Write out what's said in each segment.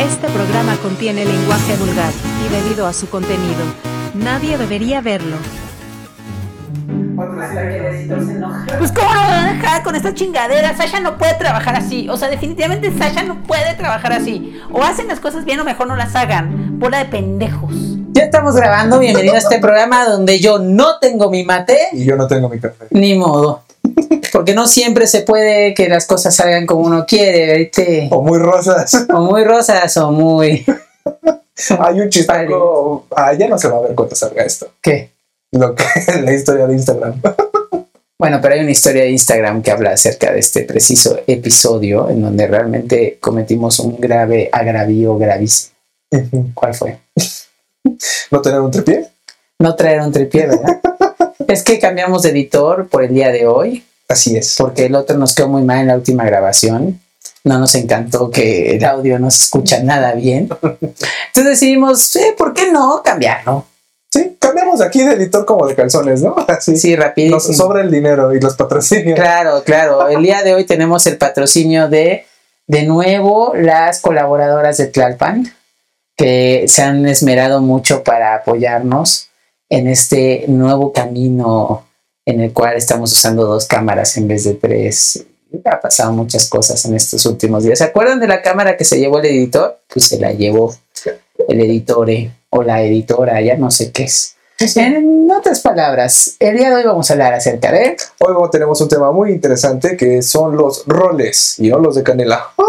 Este programa contiene lenguaje vulgar, y debido a su contenido, nadie debería verlo. Pues cómo no van a dejar con esta chingadera. Sasha no puede trabajar así. O sea, definitivamente Sasha no puede trabajar así. O hacen las cosas bien o mejor no las hagan. Bola de pendejos. Ya estamos grabando, bienvenido a este programa donde yo no tengo mi mate, Y yo no tengo mi café. ni modo. Porque no siempre se puede que las cosas salgan como uno quiere, ¿viste? O muy rosas. O muy rosas o muy... Hay un chistaco. Ah, ya no se va a ver cuando salga esto. ¿Qué? Lo que la historia de Instagram. Bueno, pero hay una historia de Instagram que habla acerca de este preciso episodio en donde realmente cometimos un grave agravio gravísimo. ¿Cuál fue? ¿No tener un tripié? No traer un tripié, ¿verdad? Es que cambiamos de editor por el día de hoy. Así es. porque el otro nos quedó muy mal en la última grabación. No nos encantó que el audio no se escucha nada bien. Entonces decidimos, eh, ¿por qué no cambiarlo? Sí, cambiamos aquí de editor como de calzones, ¿no? Así. Sí, rapidísimo. Nos sobra el dinero y los patrocinios. Claro, claro. El día de hoy tenemos el patrocinio de, de nuevo, las colaboradoras de Tlalpan, que se han esmerado mucho para apoyarnos en este nuevo camino en el cual estamos usando dos cámaras en vez de tres. Ha pasado muchas cosas en estos últimos días. ¿Se acuerdan de la cámara que se llevó el editor? Pues se la llevó el editore o la editora, ya no sé qué es. En otras palabras, el día de hoy vamos a hablar acerca de Hoy tenemos un tema muy interesante que son los roles y no los de canela. ¡Qué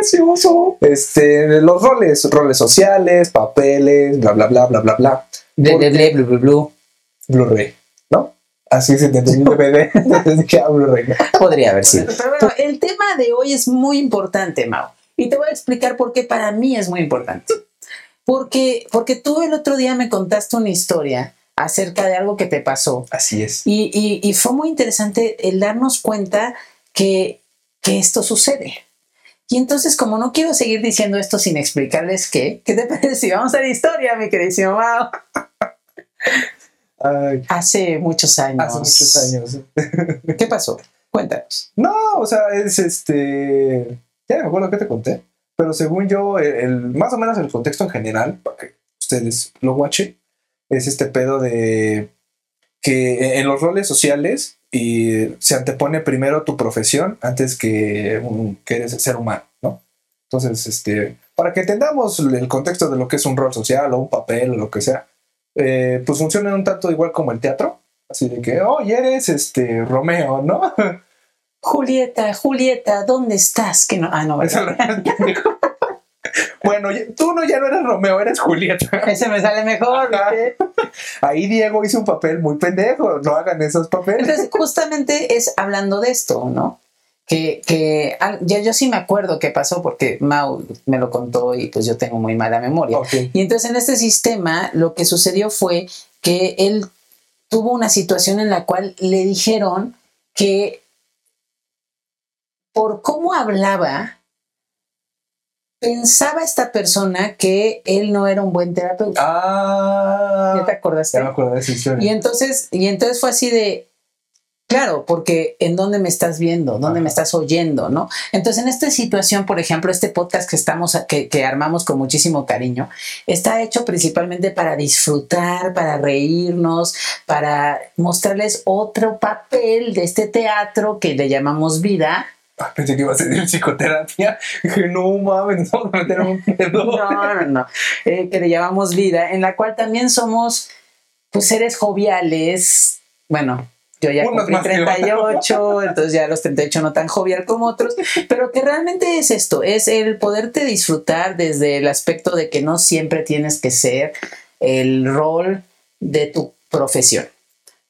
gracioso! Este, los roles, roles sociales, papeles, bla, bla, bla, bla, bla, bla. ble, ¿Por ble, ble, blu, blu, blu. Blu-ray, ¿no? Así se entiende un DVD. Dije, ah, Blu-ray. Podría haber sido. Pero bueno, el tema de hoy es muy importante, Mau. Y te voy a explicar por qué para mí es muy importante. Porque, porque tú el otro día me contaste una historia acerca de algo que te pasó. Así es. Y, y- y fue muy interesante el darnos cuenta que, que esto sucede. Y entonces, como no quiero seguir diciendo esto sin explicarles qué, ¿qué te parece si vamos a la historia, mi queridísimo? Ay, Hace muchos años. hace muchos años. ¿Qué pasó? Cuéntanos. No, o sea, es este. Ya me acuerdo qué te conté. Pero según yo, el, el- más o menos el contexto en general, para que ustedes lo watchen, es este pedo de que en los roles sociales y se antepone primero tu profesión antes que, un, que eres el ser humano, ¿no? Entonces, este, para que entendamos el contexto de lo que es un rol social o un papel o lo que sea, eh, pues funciona un tanto igual como el teatro. Así de que, oh, eres este Romeo, ¿no? Julieta, Julieta, ¿dónde estás? Que no, ah, no, bueno, tú no ya no eres Romeo, eres Julieta. ese me sale mejor. Ahí Diego hizo un papel muy pendejo. No hagan esos papeles. Entonces, justamente es hablando de esto, ¿no? Que, que ya yo sí me acuerdo qué pasó porque Mau me lo contó y pues yo tengo muy mala memoria. Y entonces en este sistema lo que sucedió fue que él tuvo una situación en la cual le dijeron que por cómo hablaba, pensaba esta persona que él no era un buen terapeuta. Ah, ¿Ya te acordaste? ya me acuerdo de esa historia. Y entonces, y entonces fue así de, claro, porque en dónde me estás viendo, dónde Ajá. me estás oyendo, ¿no? Entonces, en esta situación, por ejemplo, este podcast que estamos, que, que armamos con muchísimo cariño, está hecho principalmente para disfrutar, para reírnos, para mostrarles otro papel de este teatro que le llamamos vida. Pensé que iba a ser de psicoterapia. Dije, no mames, vamos a meter un pedo. No, no, no. eh, que le llamamos vida, en la cual también somos pues seres joviales. Bueno, yo ya Unos cumplí más que 38, entonces ya a los 38 no tan jovial como otros, pero que realmente es esto, es el poderte disfrutar desde el aspecto de que no siempre tienes que ser el rol de tu profesión.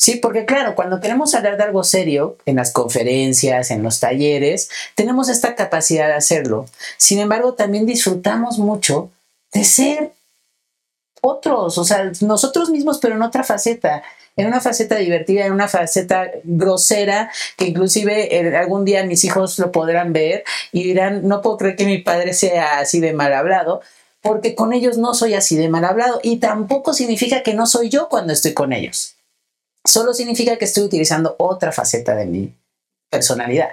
Sí, porque claro, cuando queremos hablar de algo serio, en las conferencias, en los talleres, tenemos esta capacidad de hacerlo. Sin embargo, también disfrutamos mucho de ser otros, o sea, nosotros mismos, pero en otra faceta, en una faceta divertida, en una faceta grosera, que inclusive eh, algún día mis hijos lo podrán ver y dirán, no puedo creer que mi padre sea así de mal hablado, porque con ellos no soy así de mal hablado y tampoco significa que no soy yo cuando estoy con ellos. Solo significa que estoy utilizando otra faceta de mi personalidad.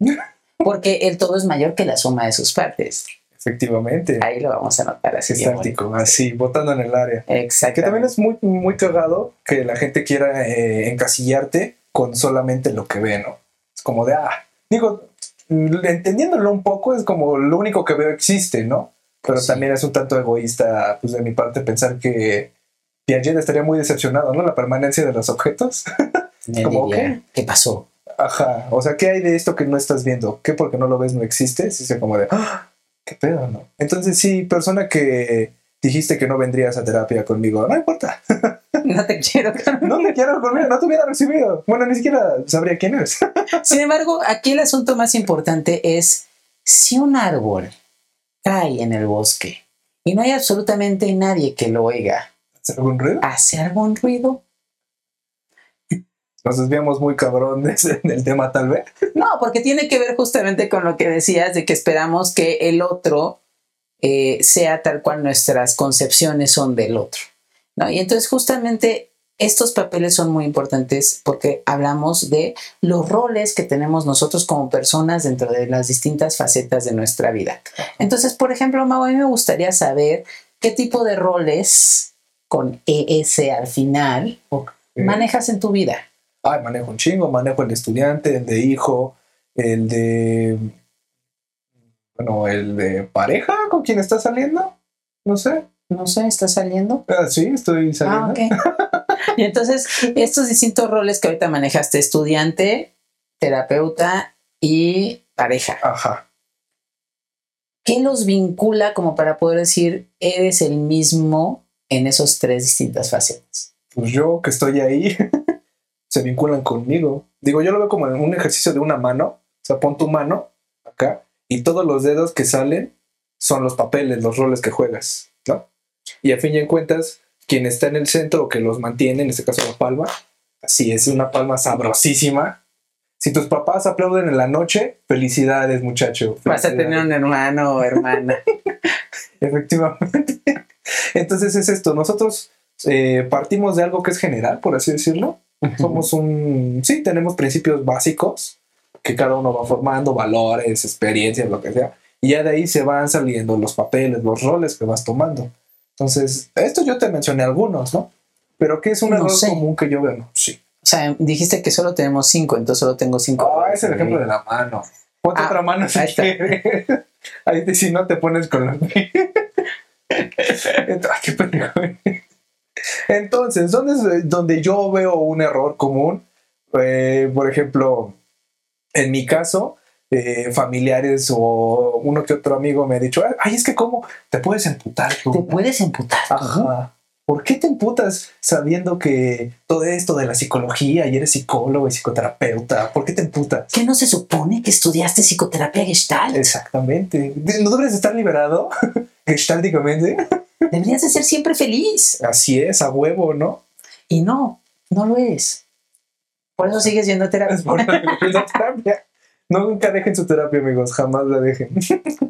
Porque el todo es mayor que la suma de sus partes. Efectivamente. Ahí lo vamos a notar así. Estático, así, botando en el área. Exacto. Que también es muy, muy cagado que la gente quiera eh, encasillarte con solamente lo que ve, ¿no? Es como de, ah, digo, entendiéndolo un poco, es como lo único que veo existe, ¿no? Pero Sí. también es un tanto egoísta, pues de mi parte, pensar que Piaget estaría muy decepcionado, ¿no? La permanencia de los objetos. Me como, diría, ¿qué? ¿Qué pasó? Ajá. O sea, ¿qué hay de esto que no estás viendo? ¿Qué porque no lo ves no existe? Sí, es como de, ¡ah! ¿qué pedo, no? Entonces, sí, persona que dijiste que no vendrías a terapia conmigo, no importa. No te quiero. No te quiero conmigo, no te hubiera recibido. Bueno, ni siquiera sabría quién eres. Sin embargo, aquí el asunto más importante es si un árbol cae en el bosque y no hay absolutamente nadie que lo oiga, ¿Hacer algún ruido? ¿hace algún ruido? Nos desviamos muy cabrón de- del tema, tal vez. No, porque tiene que ver justamente con lo que decías de que esperamos que el otro eh, sea tal cual nuestras concepciones son del otro. ¿no? Y entonces justamente estos papeles son muy importantes porque hablamos de los roles que tenemos nosotros como personas dentro de las distintas facetas de nuestra vida. Entonces, por ejemplo, Mau, a mí me gustaría saber qué tipo de roles con ES al final manejas en tu vida. Ay, manejo un chingo, manejo el estudiante, el de hijo, el de. Bueno, el de pareja con quien estás saliendo. No sé. No sé, ¿estás saliendo? Ah, sí, estoy saliendo. Ah, ok. y entonces, estos distintos roles que ahorita manejaste, estudiante, terapeuta y pareja, Ajá. ¿qué los vincula como para poder decir eres el mismo en esos tres distintas facetas? Pues yo que estoy ahí, se vinculan conmigo. Digo, yo lo veo como en un ejercicio de una mano. O sea, pon tu mano acá y todos los dedos que salen son los papeles, los roles que juegas, ¿no? Y a fin y en cuentas, quien está en el centro o que los mantiene, en este caso la palma, así es, una palma sabrosísima. Si tus papás aplauden en la noche, felicidades, muchacho. Vas a Felicidades. tener un hermano o hermana. Efectivamente. Entonces es esto, nosotros eh, partimos de algo que es general, por así decirlo. Somos un, sí, tenemos principios básicos que cada uno va formando, valores, experiencias, lo que sea. Y ya de ahí se van saliendo los papeles, los roles que vas tomando. Entonces, esto yo te mencioné algunos, ¿no? Pero ¿qué es un No error sé. común que yo veo? No, Sí. O sea, dijiste que solo tenemos cinco, entonces solo tengo cinco. Ah, roles es el ejemplo de la mano. Ponte Ah, otra mano si ahí está. quieres. Ahí te- si no te pones con la Entonces. Entonces, ¿dónde es donde yo veo un error común? Eh, por ejemplo, en mi caso, eh, familiares o uno que otro amigo me ha dicho, ay, es que cómo te puedes emputar tú. Te puedes emputar. Ajá. ¿Por qué te emputas sabiendo que todo esto de la psicología y eres psicólogo y psicoterapeuta? ¿Por qué te emputas? ¿Qué no se supone que estudiaste psicoterapia gestalt? Exactamente. ¿No deberías estar liberado? Gestálticamente. Deberías de ser siempre feliz. Así es, a huevo, ¿no? Y no, no lo es. Por eso sigues yendo a terapia. No, nunca dejen su terapia, amigos. Jamás la dejen.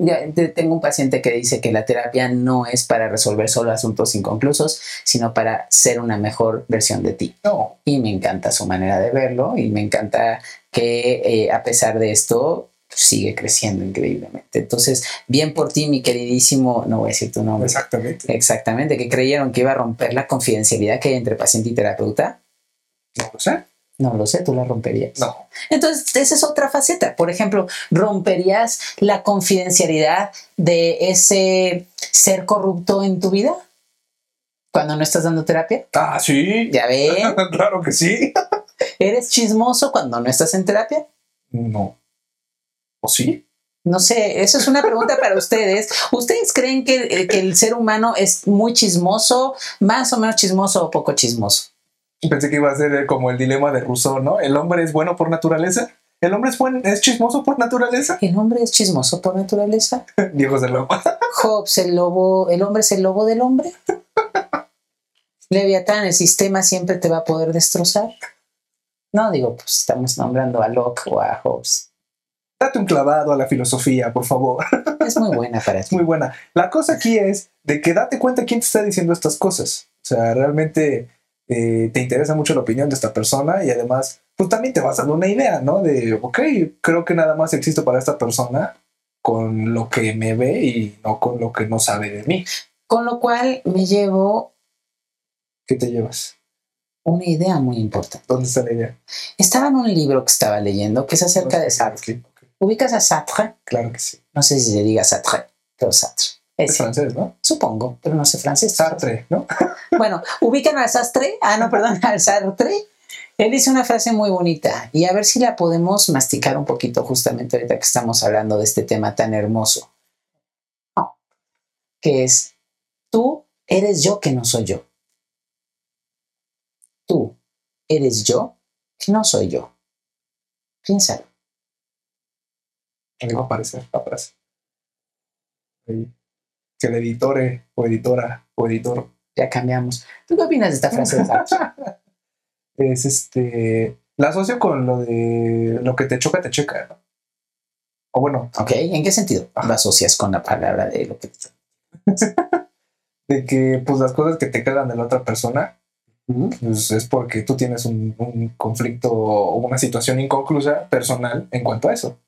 Ya, te- tengo un paciente que dice que la terapia no es para resolver solo asuntos inconclusos, sino para ser una mejor versión de ti. No. Y me encanta su manera de verlo y me encanta que eh, a pesar de esto sigue creciendo increíblemente. Entonces, bien por ti, mi queridísimo, no voy a decir tu nombre. Exactamente. Exactamente, que creyeron que iba a romper la confidencialidad que hay entre paciente y terapeuta. No lo sé. No lo sé, tú la romperías. No. Entonces, esa es otra faceta. Por ejemplo, ¿romperías la confidencialidad de ese ser corrupto en tu vida? Cuando no estás dando terapia. Ah, sí. Ya ven, claro que sí. ¿eres chismoso cuando no estás en terapia? No. ¿O sí? No sé, eso es una pregunta para ustedes. ¿Ustedes creen que, el- que el ser humano es muy chismoso, más o menos chismoso o poco chismoso? Pensé que iba a ser como el dilema de Rousseau, ¿no? ¿El hombre es bueno por naturaleza? ¿El hombre es, buen, es chismoso por naturaleza? ¿El hombre es chismoso por naturaleza? Viejos del lobo. Hobbes, el lobo, el hombre es el lobo del hombre. Leviatán, el sistema siempre te va a poder destrozar. No, digo, pues estamos nombrando a Locke o a Hobbes. Date un clavado a la filosofía, por favor. Es muy buena para Es ti. muy buena. La cosa aquí es de que date cuenta quién te está diciendo estas cosas. O sea, realmente eh, te interesa mucho la opinión de esta persona y además pues también te vas dando una idea, ¿no? De, ok, creo que nada más existo para esta persona con lo que me ve y no con lo que no sabe de mí. Con lo cual me llevo ¿Qué te llevas? una idea muy importante. ¿Dónde está la idea? Estaba en un libro que estaba leyendo que es acerca de Sartre. ¿Ubicas a Sartre? Claro que sí. No sé si se diga Sartre, pero Sartre. Es Es, francés, ¿no? supongo, pero no sé francés. Sartre, ¿no? Bueno, ubican al Sastre. Ah, no, perdón, al Sartre. Él dice una frase muy bonita y a ver si la podemos masticar un poquito justamente ahorita que estamos hablando de este tema tan hermoso. No, que es, tú eres yo que no soy yo. Tú eres yo que no soy yo. Piénsalo. Ahí va a aparecer la frase. Ahí. Que el editore o editora o editor Ya cambiamos. ¿Tú qué opinas de esta frase es este. La asocio con lo de lo que te choca, te checa, ¿no? O bueno, ¿Ok? ¿En qué sentido lo asocias con la palabra de lo que... de que pues las cosas que te cagan de la otra persona pues, es porque tú tienes un, un conflicto o una situación inconclusa personal en cuanto a eso.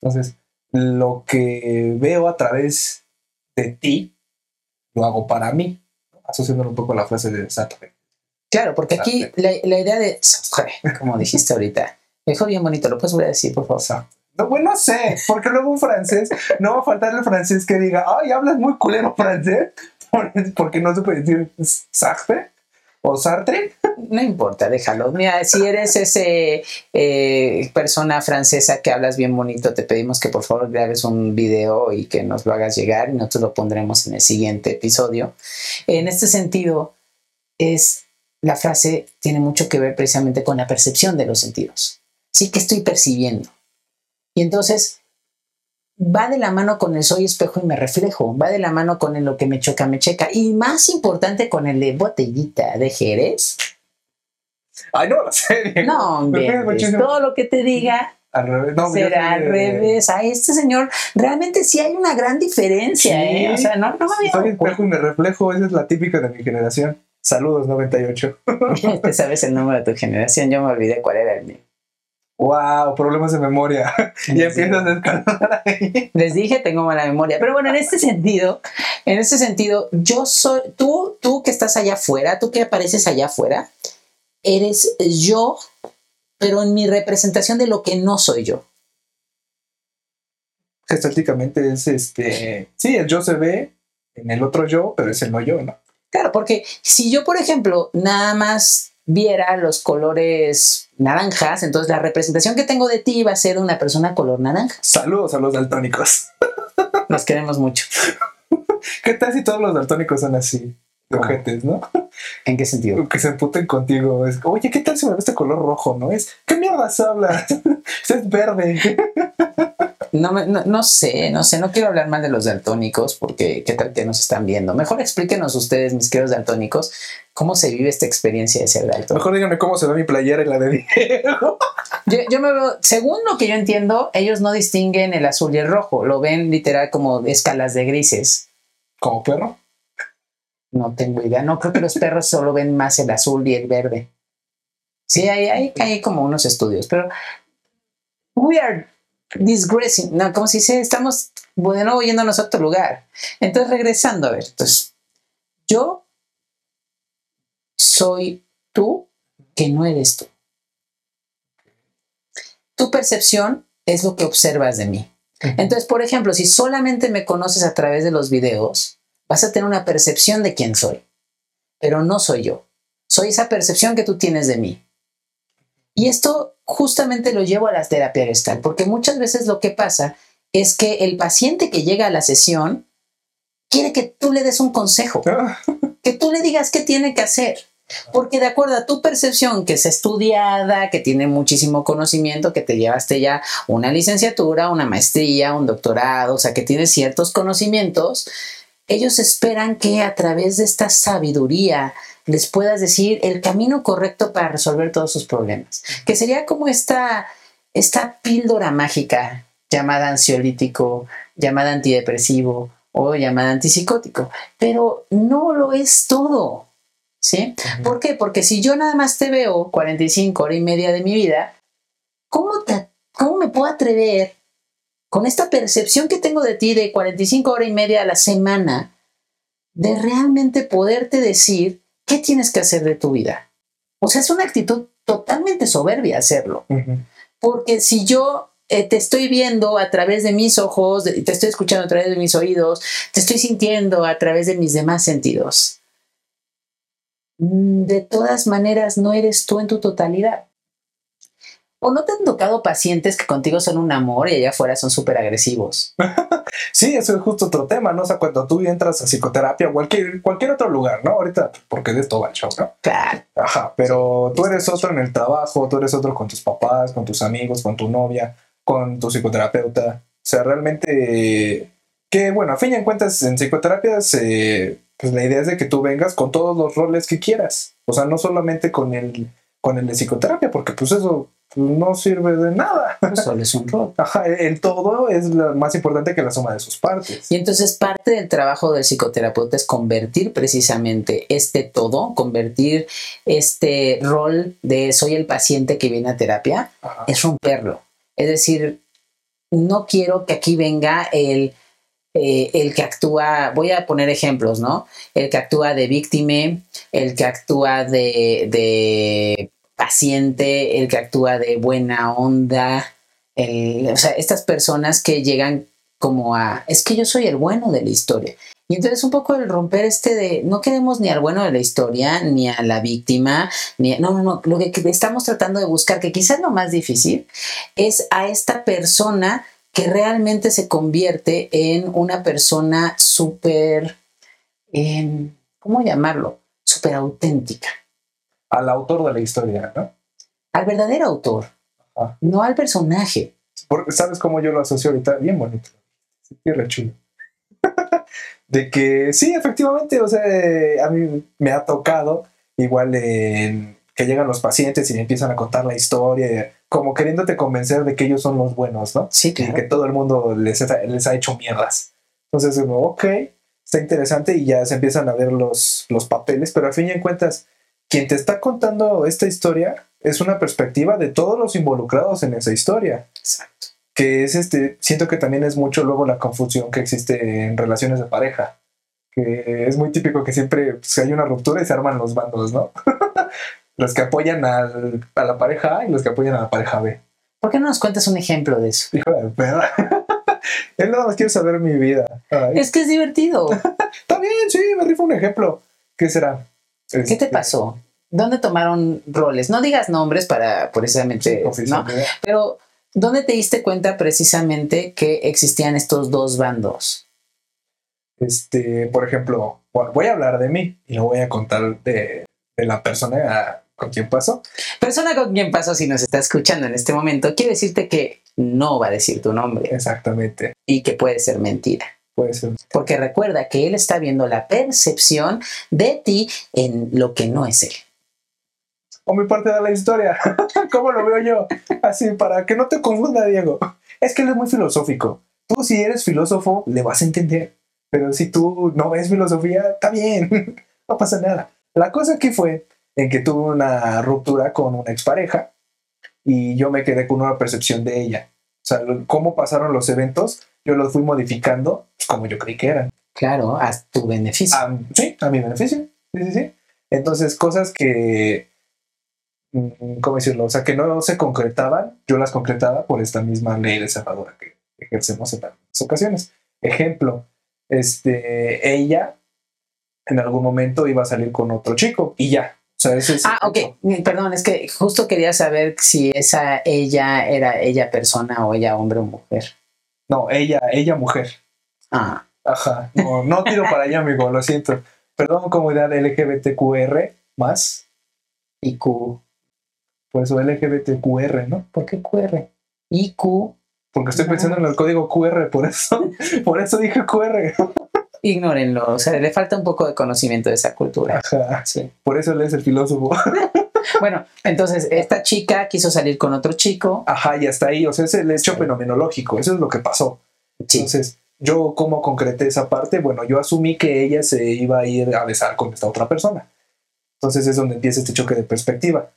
Entonces, lo que veo a través de ti, lo hago para mí, asociándolo un poco a la frase de Sartre. Claro, porque aquí la, la idea de, como dijiste ahorita, dijo bien bonito, ¿lo puedes volver a decir, por favor? Sartre. No, bueno, no sé, porque luego un francés, no va a faltar el francés que diga, ay, hablas muy culero francés, porque no se puede decir Sartre o Sartre. No importa, déjalo. Mira, si eres ese eh, persona francesa que hablas bien bonito, te pedimos que por favor grabes un video y que nos lo hagas llegar y nosotros lo pondremos en el siguiente episodio. En este sentido, es la frase tiene mucho que ver precisamente con la percepción de los sentidos. Sí que estoy percibiendo. Y entonces va de la mano con el soy espejo y me reflejo, va de la mano con el lo que me choca, me checa, y más importante con el de botellita de Jerez. Ay, no lo sé. No, hombre, pues, todo lo que te diga Al revés. No, yo será al revés. A este señor realmente sí hay una gran diferencia, Sí. ¿eh? O sea, no, no me había Soy espejo y me reflejo, esa es la típica de mi generación. Saludos, 98. cuenta. Te sabes el número de tu generación, yo me olvidé cuál era el mío. Wow, problemas de memoria. y empiezas a escalar ahí. Les dije, tengo mala memoria. Pero bueno, en este sentido, en este sentido, yo soy, tú, tú que estás allá afuera, tú que apareces allá afuera, eres yo, pero en mi representación de lo que no soy yo. Gestalticamente es este. Sí, el yo se ve en el otro yo, pero es el no yo, ¿no? Claro, porque si yo, por ejemplo, nada más viera los colores naranjas, entonces la representación que tengo de ti va a ser una persona color naranja. Saludos a los daltónicos. Nos queremos mucho. ¿Qué tal si todos los daltónicos son así? Ojetes, ¿no? ¿En qué sentido? Que se emputen contigo. Es, oye, ¿qué tal si me ve este color rojo? ¿No? Es, ¿qué mierdas hablas? es verde. No, me- no, no sé, no sé, no quiero hablar mal de los daltónicos porque qué tal que nos están viendo. Mejor explíquenos ustedes, mis queridos daltónicos, cómo se vive esta experiencia de ser daltónico. Mejor díganme cómo se ve mi playera y la de Diego. Yo, yo me veo, según lo que yo entiendo, ellos no distinguen el azul y el rojo, lo ven literal como escalas de grises. Como perro. No tengo idea. No creo que los perros solo ven más el azul y el verde. Sí, hay, hay, hay como unos estudios, pero we are digressing. No, como si dice, estamos de nuevo yéndonos a otro lugar. Entonces, regresando a ver, entonces, yo soy tú que no eres tú. Tu percepción es lo que observas de mí. Entonces, por ejemplo, si solamente me conoces a través de los videos, vas a tener una percepción de quién soy, pero no soy yo. Soy esa percepción que tú tienes de mí. Y esto justamente lo llevo a la terapia gestal, porque muchas veces lo que pasa es que el paciente que llega a la sesión quiere que tú le des un consejo, que tú le digas qué tiene que hacer. Porque de acuerdo a tu percepción, que es estudiada, que tiene muchísimo conocimiento, que te llevaste ya una licenciatura, una maestría, un doctorado, o sea, que tienes ciertos conocimientos, ellos esperan que a través de esta sabiduría les puedas decir el camino correcto para resolver todos sus problemas. Que sería como esta, esta píldora mágica llamada ansiolítico, llamada antidepresivo o llamada antipsicótico. Pero no lo es todo. ¿Sí? ¿Por qué? Porque si yo nada más te veo 45 horas y media de mi vida, ¿cómo, te, cómo me puedo atrever con esta percepción que tengo de ti de 45 horas y media a la semana de realmente poderte decir qué tienes que hacer de tu vida? O sea, es una actitud totalmente soberbia hacerlo. Porque si yo eh, te estoy viendo a través de mis ojos, te estoy escuchando a través de mis oídos, te estoy sintiendo a través de mis demás sentidos, mm, de todas maneras no eres tú en tu totalidad. ¿O no te han tocado pacientes que contigo son un amor y allá afuera son súper agresivos? Sí, eso es justo otro tema, ¿no? O sea, cuando tú entras a psicoterapia o cualquier, cualquier otro lugar, ¿no? Ahorita, porque de esto va el show, ¿no? Claro. Ajá, pero tú eres otro en el trabajo, tú eres otro con tus papás, con tus amigos, con tu novia, con tu psicoterapeuta. O sea, realmente, que bueno, a fin de cuentas, en psicoterapia, se- pues la idea es de que tú vengas con todos los roles que quieras. O sea, no solamente con el, con el de psicoterapia, porque pues eso no sirve de nada. Pues solo es un rol. Ajá, el todo es la- más importante que la suma de sus partes. Y entonces parte del trabajo del psicoterapeuta es convertir precisamente este todo, convertir este rol de soy el paciente que viene a terapia, Ajá. es romperlo. Es decir, no quiero que aquí venga el, eh, el que actúa, voy a poner ejemplos, ¿no? El que actúa de víctima, el que actúa de, de paciente, el que actúa de buena onda, el- o sea, estas personas que llegan como a, es que yo soy el bueno de la historia. Y entonces un poco el romper este de, no queremos ni al bueno de la historia, ni a la víctima, ni a- no, no, no, lo que estamos tratando de buscar, que quizás lo más difícil, es a esta persona que realmente se convierte en una persona súper, em, ¿cómo llamarlo? Súper auténtica. Al autor de la historia, ¿no? Al verdadero autor, Ajá. no al personaje. Porque, ¿Sabes cómo yo lo asocio ahorita? Bien bonito. Re chulo. de que sí, efectivamente, o sea, eh, a mí me ha tocado igual en que llegan los pacientes y me empiezan a contar la historia, como queriéndote convencer de que ellos son los buenos, ¿no? Sí, Y que claro. todo el mundo les ha, les ha hecho mierdas. Entonces, uno, ok, está interesante y ya se empiezan a ver los, los papeles, pero al fin y en cuentas, quien te está contando esta historia es una perspectiva de todos los involucrados en esa historia Exacto. que es este, siento que también es mucho luego la confusión que existe en relaciones de pareja, que es muy típico que siempre pues, hay una ruptura y se arman los bandos, ¿no? los que apoyan al- a la pareja A y los que apoyan a la pareja B. ¿Por qué no nos cuentas un ejemplo de eso? Hijo de perra. Él nada más quiere saber mi vida. Ay, Es que es divertido. Está bien, sí, me rifo un ejemplo. ¿Qué será? ¿Qué te Este, pasó? ¿Dónde tomaron roles? No digas nombres para precisamente, ¿no? oficialidad. Pero ¿dónde te diste cuenta precisamente que existían estos dos bandos? Este, por ejemplo, bueno, voy a hablar de mí y lo voy a contar de, de la persona con quien pasó. Persona con quien pasó, si nos está escuchando en este momento, quiere decirte que no va a decir tu nombre Exactamente. y que puede ser mentira. Puede ser. Porque recuerda que él está viendo la percepción de ti en lo que no es él. o mi parte de la historia. ¿Cómo lo veo yo? Así, para que no te confunda, Diego. Es que él es muy filosófico. Tú, si eres filósofo, le vas a entender. Pero si tú no ves filosofía, está bien. No pasa nada. La cosa aquí fue en que tuve una ruptura con una expareja y yo me quedé con una percepción de ella. O sea, cómo pasaron los eventos, yo los fui modificando como yo creí que eran. Claro, a tu beneficio. A- sí, a mi beneficio. Sí, sí, sí. Entonces, cosas que, mm, ¿cómo decirlo? O sea, que no se concretaban, yo las concretaba por esta misma ley de cerradura que ejercemos en las ocasiones. Ejemplo, este, ella en algún momento iba a salir con otro chico y ya. O sea, ese es Ah, ok. Perdón, es que justo quería saber si esa ella era ella persona o ella hombre o mujer. No, ella, ella mujer. Ah, Ajá. No, no tiro para allá, amigo, lo siento. Perdón, comunidad LGBTQR más. y Q. Por eso LGBTQR, ¿no? ¿Por qué QR? Y Q. Porque estoy pensando en el código QR, por eso, por eso dije QR. Ignórenlo. O sea, le falta un poco de conocimiento de esa cultura. Ajá. Sí. Por eso él es el filósofo. Bueno, entonces esta chica quiso salir con otro chico. Ajá, y hasta ahí, o sea, es el hecho fenomenológico, eso es lo que pasó. Sí. Entonces, yo cómo concreté esa parte, bueno, yo asumí que ella se iba a ir a besar con esta otra persona. Entonces es donde empieza este choque de perspectiva.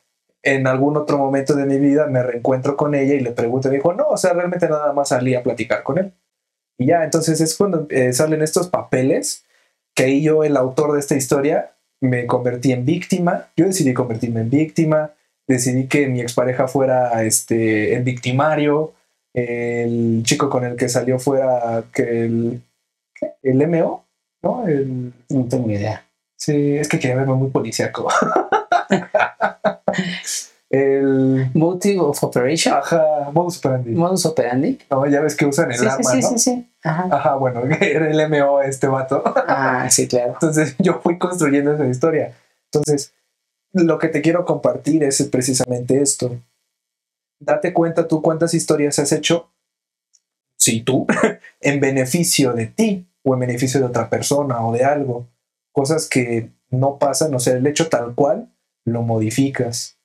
En algún otro momento de mi vida me reencuentro con ella y le pregunto, me dijo, no, o sea, realmente nada más salí a platicar con él. Y ya, entonces es cuando eh, salen estos papeles que ahí yo, el autor de esta historia, me convertí en víctima. Yo decidí convertirme en víctima, decidí que mi expareja fuera este, el victimario, el chico con el que salió fuera que el, el MO, ¿no? El, No tengo idea. sí, es que quería verme muy policíaco. el Motive of Operation. ajá, modus operandi. Modus operandi. No, ya ves que usan el Sí, sí, arma, sí, ¿no? sí, sí. Ajá. Ajá, bueno, era el MO este vato. Ah, sí, claro. Entonces yo fui construyendo esa historia. Entonces, lo que te quiero compartir es precisamente esto. Date cuenta tú cuántas historias has hecho, sí tú, en beneficio de ti o en beneficio de otra persona o de algo. Cosas que no pasan, o sea, el hecho tal cual lo modificas.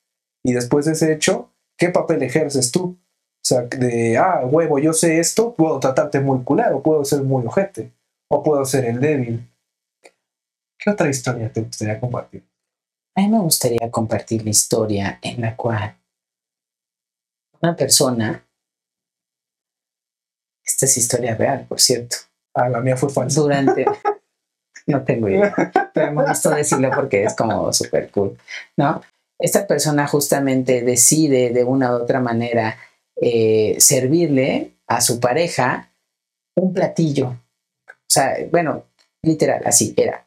Y después de ese hecho, ¿qué papel ejerces tú? O sea, de, ah, huevo, yo sé esto, puedo tratarte muy culero, puedo ser muy ojete, o puedo ser el débil. ¿Qué otra historia te gustaría compartir? A mí me gustaría compartir la historia en la cual una persona, esta es historia real, por cierto, Ah, la mía fue falsa. durante, no tengo idea, pero me gustó decirlo porque es como súper cool, ¿no? Esta persona justamente decide de una u otra manera eh, servirle a su pareja un platillo. O sea, bueno, literal, así era.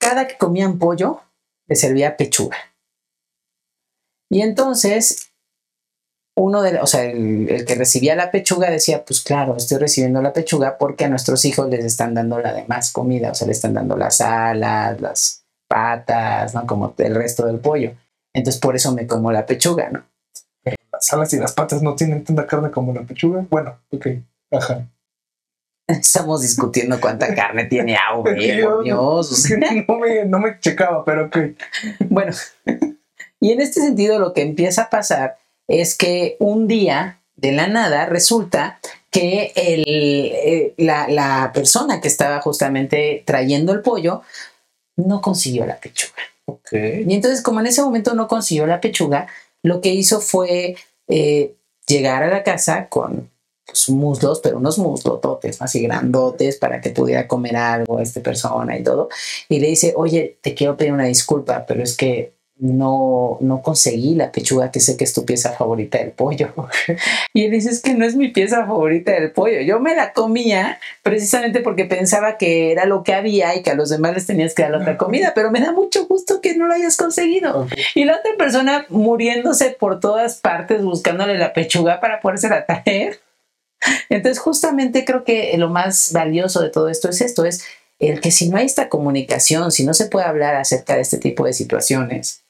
Cada que comían pollo, le servía pechuga. Y entonces, uno de, o sea, el, el que recibía la pechuga decía, pues claro, estoy recibiendo la pechuga porque a nuestros hijos les están dando la demás comida, o sea, le están dando las alas, las patas, ¿no? Como el resto del pollo. Entonces, por eso me como la pechuga, ¿no? Las alas y las patas no tienen tanta carne como la pechuga. Bueno, ok. Ajá. Estamos discutiendo cuánta carne tiene AV, Yo- por Dios. o sea. no, me, no me checaba, pero ok. Bueno, y en este sentido lo que empieza a pasar es que un día, de la nada, resulta que el, eh, la, la persona que estaba justamente trayendo el pollo no consiguió la pechuga. Y entonces, como en ese momento no consiguió la pechuga, lo que hizo fue eh, llegar a la casa con pues, muslos, pero unos muslototes, así grandotes, para que pudiera comer algo esta persona y todo. Y le dice, oye, te quiero pedir una disculpa, pero es que no, no conseguí la pechuga, que sé que es tu pieza favorita del pollo. Y él dice, es que no es mi pieza favorita del pollo. Yo me la comía precisamente porque pensaba que era lo que había y que a los demás les tenías que dar la otra comida, pero me da mucho gusto que no lo hayas conseguido. Y la otra persona muriéndose por todas partes buscándole la pechuga para podérsela traer. Entonces, justamente creo que lo más valioso de todo esto es esto, es el que si no hay esta comunicación, si no se puede hablar acerca de este tipo de situaciones,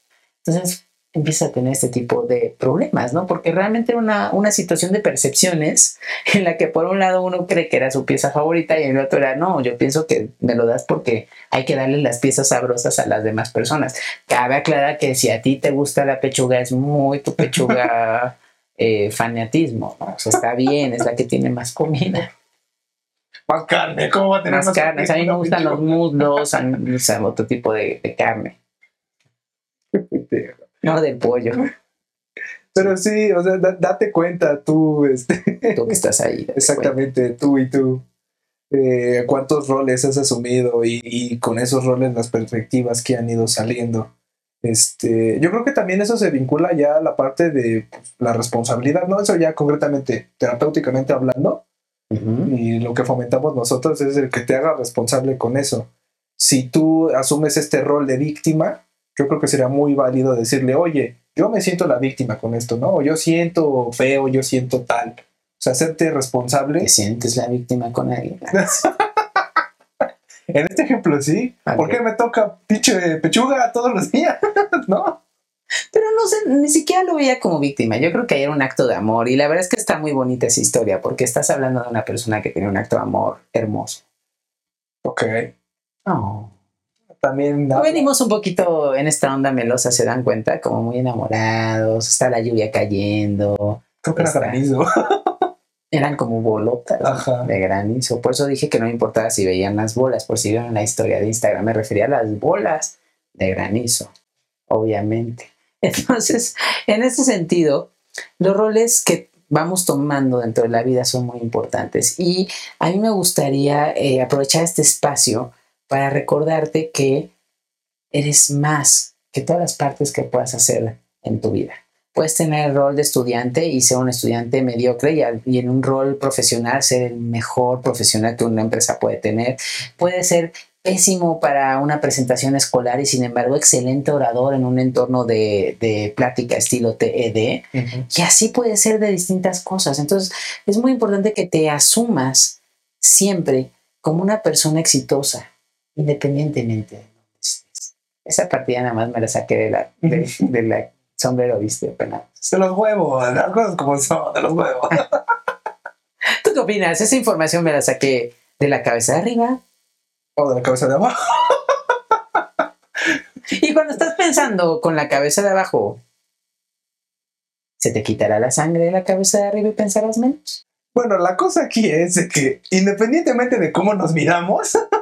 entonces empieza a tener este tipo de problemas, ¿no? Porque realmente era una, una situación de percepciones en la que por un lado uno cree que era su pieza favorita y el otro era, no, yo pienso que me lo das porque hay que darle las piezas sabrosas a las demás personas. Cabe aclarar que si a ti te gusta la pechuga, es muy tu pechuga eh, fanatismo, ¿no? O sea, está bien, es la que tiene más comida, Más carne, ¿cómo va a tener más carnes. A mí me gustan los muslos, a mí me gusta otro tipo de, de carne, no del pollo. Pero sí, o sea, da- date cuenta tú, este, Tú que estás ahí. exactamente, tú y tú, eh, cuántos roles has asumido y, y con esos roles las perspectivas que han ido saliendo. Este, yo creo que también eso se vincula ya a la parte de pues, la responsabilidad, ¿no? Eso ya concretamente, terapéuticamente hablando, cuenta. Ujú. y lo que fomentamos nosotros es el que te haga responsable con eso. Si tú asumes este rol de víctima, yo creo que sería muy válido decirle, oye, yo me siento la víctima con esto, ¿no? Yo siento feo, yo siento tal. O sea, hacerte responsable. ¿Te sientes la víctima con alguien? En este ejemplo, sí. Ok. ¿Por qué me toca pinche pechuga todos los días? ¿No? Pero no sé, ni siquiera lo veía como víctima. Yo creo que ahí era un acto de amor. Y la verdad es que está muy bonita esa historia, porque estás hablando de una persona que tiene un acto de amor hermoso. Ok. Oh. También. No venimos un poquito en esta onda melosa, se dan cuenta, como muy enamorados, está la lluvia cayendo. Creo que era granizo. Eran como bolotas Ajá. de granizo. Por eso dije que no me importaba si veían las bolas, por si vieron la historia de Instagram. Me refería a las bolas de granizo, obviamente. Entonces, en ese sentido, los roles que vamos tomando dentro de la vida son muy importantes. Y a mí me gustaría eh, aprovechar este espacio para recordarte que eres más que todas las partes que puedas hacer en tu vida. Puedes tener el rol de estudiante y ser un estudiante mediocre y, al- y en un rol profesional ser el mejor profesional que una empresa puede tener. Puede ser pésimo para una presentación escolar y sin embargo excelente orador en un entorno de, de plática estilo TED. Y así puede ser de distintas cosas. Entonces, es muy importante que te asumas siempre como una persona exitosa, independientemente de dónde estés. Esa partida nada más me la saqué de la, de, de la sombrero, viste. De los huevos, las cosas como son, de los huevos. ¿Tú qué opinas? Esa información me la saqué de la cabeza de arriba. O de la cabeza de abajo. Y cuando estás pensando con la cabeza de abajo, ¿se te quitará la sangre de la cabeza de arriba y pensarás menos? Bueno, la cosa aquí es que independientemente de cómo nos miramos,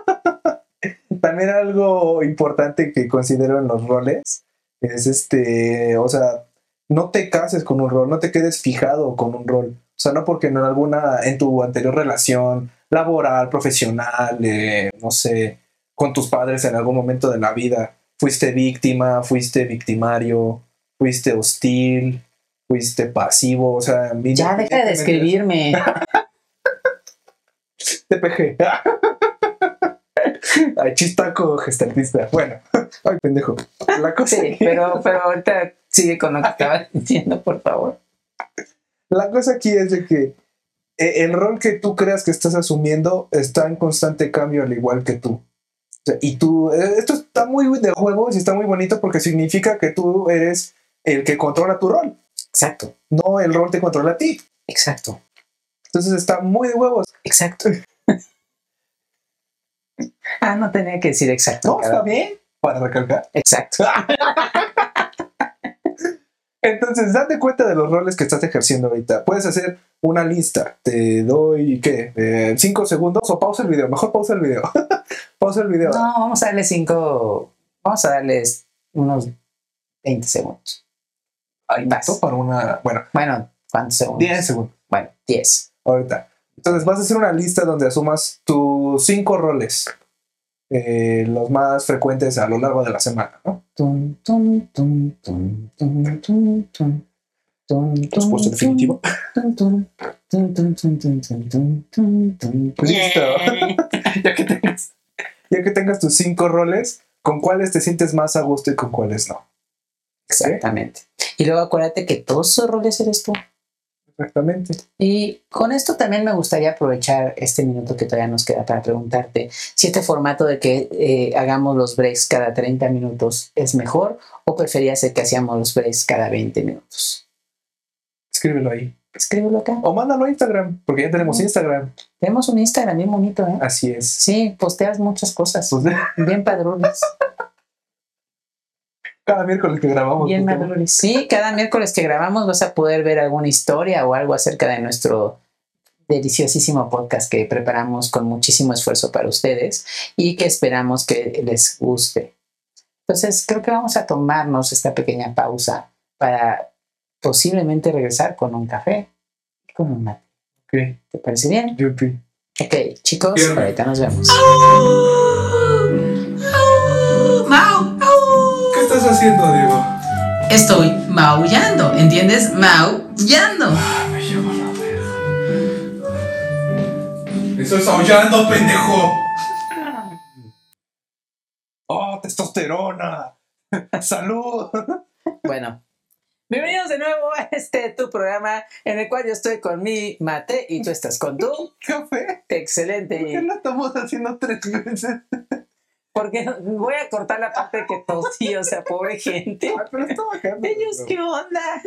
también algo importante que considero en los roles es este, o sea, no te cases con un rol, no te quedes fijado con un rol. O sea, no porque en alguna, en tu anterior relación laboral, profesional, eh, no sé, con tus padres en algún momento de la vida, fuiste víctima, fuiste victimario, fuiste hostil, fuiste pasivo, o sea, Ya deja de describirme. TPG. Ay, chistaco gestaltista. Bueno, ay, pendejo. La cosa, Sí, pero, pero ahorita sigue con lo que estabas diciendo, por favor. la cosa aquí es de que eh, el rol que tú creas que estás asumiendo está en constante cambio al igual que tú. O sea, y tú, eh, esto está muy de juegos y está muy bonito porque significa que tú eres el que controla tu rol, Exacto, no el rol te controla a ti. exacto, Entonces está muy de huevos. exacto. Ah, no tenía que decir exacto. No, está bien. Para recalcar. Exacto. Entonces, date cuenta de los roles que estás ejerciendo ahorita. Puedes hacer una lista. Te doy, ¿qué? Eh, ¿Cinco segundos o pausa el video? Mejor pausa el video. pausa el video. No, vamos a darle cinco. Vamos a darles unos 20 segundos. Vas. Para una... Bueno, Bueno, ¿cuántos segundos? 10 segundos. Bueno, 10. Ahorita. Entonces, vas a hacer una lista donde asumas cinco roles. Los más frecuentes a lo largo de la semana, ¿no? Listo. ya, que tengas, ya que tengas tus cinco roles, ¿con cuáles te sientes más a gusto y con cuáles no? Exactamente. Y luego acuérdate que todos esos roles eres tú. Exactamente. Y con esto también me gustaría aprovechar este minuto que todavía nos queda para preguntarte si este formato de que eh, hagamos los breaks cada 30 minutos es mejor o preferías el que hacíamos los breaks cada 20 minutos. Escríbelo ahí. Escríbelo acá. O mándalo a Instagram, porque ya tenemos Instagram. Tenemos un Instagram bien bonito, ¿eh? Así es. Sí, posteas muchas cosas. Pues, Bien padrones. Cada miércoles que grabamos. Bien pues. Sí, cada miércoles que grabamos vas a poder ver alguna historia o algo acerca de nuestro deliciosísimo podcast que preparamos con muchísimo esfuerzo para ustedes y que esperamos que les guste. Entonces, creo que vamos a tomarnos esta pequeña pausa para posiblemente regresar con un café y con un mate. Ok, ¿Te parece bien? yupi. Ok, chicos, Bien. ahorita nos vemos. Estás haciendo, Diego? estoy maullando, ¿entiendes? Maullando. Me llevo la verga. Estoy aullando, pendejo. Oh, testosterona. Salud. Bueno, bienvenidos de nuevo a este tu programa en el cual yo estoy con mi mate y tú estás con tu Café. excelente. ¿Por qué lo estamos haciendo tres veces? Porque voy a cortar la parte que tosí, o sea, pobre gente. Ay, pero está bajando. Ellos, ¿qué onda?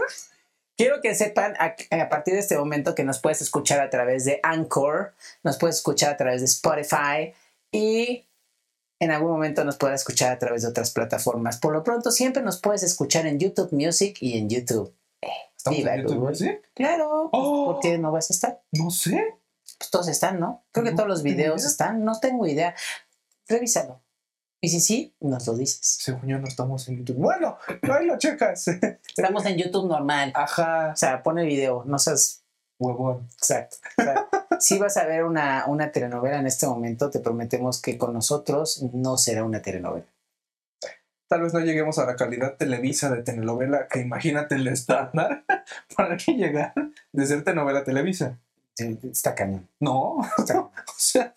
Quiero que sepan a, a partir de este momento que nos puedes escuchar a través de Anchor, nos puedes escuchar a través de Spotify y en algún momento nos puedes escuchar a través de otras plataformas. Por lo pronto, siempre nos puedes escuchar en YouTube Music y en YouTube. ¿Estamos en YouTube? ¿Sí? Claro. pues, Oh. ¿Por qué no vas a estar? No sé. Pues todos están, ¿no? Creo que todos los videos idea. están. No tengo idea. Revísalo. Y si sí, nos lo dices. Según yo no estamos en YouTube. Bueno, ahí lo checas. Estamos en YouTube normal. Ajá, O sea, pone video, no seas huevón. exacto. O sea, si vas a ver una, una telenovela en este momento, te prometemos que con nosotros no será una telenovela. Tal vez no lleguemos a la calidad televisa de telenovela que imagínate el estándar para que llegar de ser telenovela televisa. Sí, Está cañón. No, Está- o sea,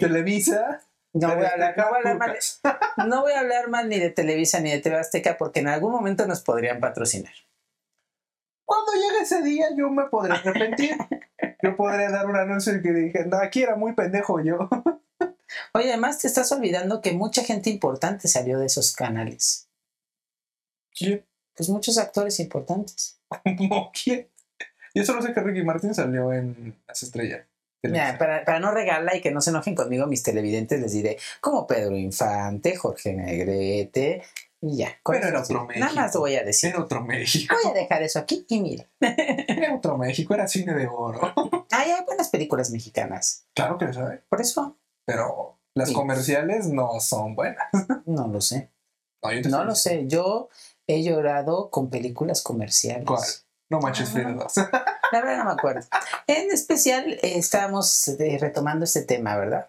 televisa. No voy, a hablar, no, voy a hablar mal, no voy a hablar mal ni de Televisa ni de TV Azteca porque en algún momento nos podrían patrocinar. Cuando llegue ese día yo me podré arrepentir. Yo podré dar un anuncio y que dije, no, aquí era muy pendejo yo. Oye, además te estás olvidando que mucha gente importante salió de esos canales. ¿Quién? Pues muchos actores importantes. No, ¿quién? Yo solo sé que Ricky Martin salió en Las Estrellas. Mira, para, para no regarla y que no se enojen conmigo mis televidentes, les diré como Pedro Infante, Jorge Negrete y ya. con Pero era sí. otro Nada México. más lo voy a decir. Era otro México. Voy a dejar eso aquí y mira. Era otro México, era cine de oro. Ay, hay buenas películas mexicanas. Claro que lo sabe. Por eso Pero las Sí. comerciales no son buenas. no lo sé. No, No lo sé. Yo he llorado con películas comerciales. ¿Cuál? No manches. Frida 2. La verdad no me acuerdo. En especial eh, estábamos eh, retomando este tema, ¿verdad?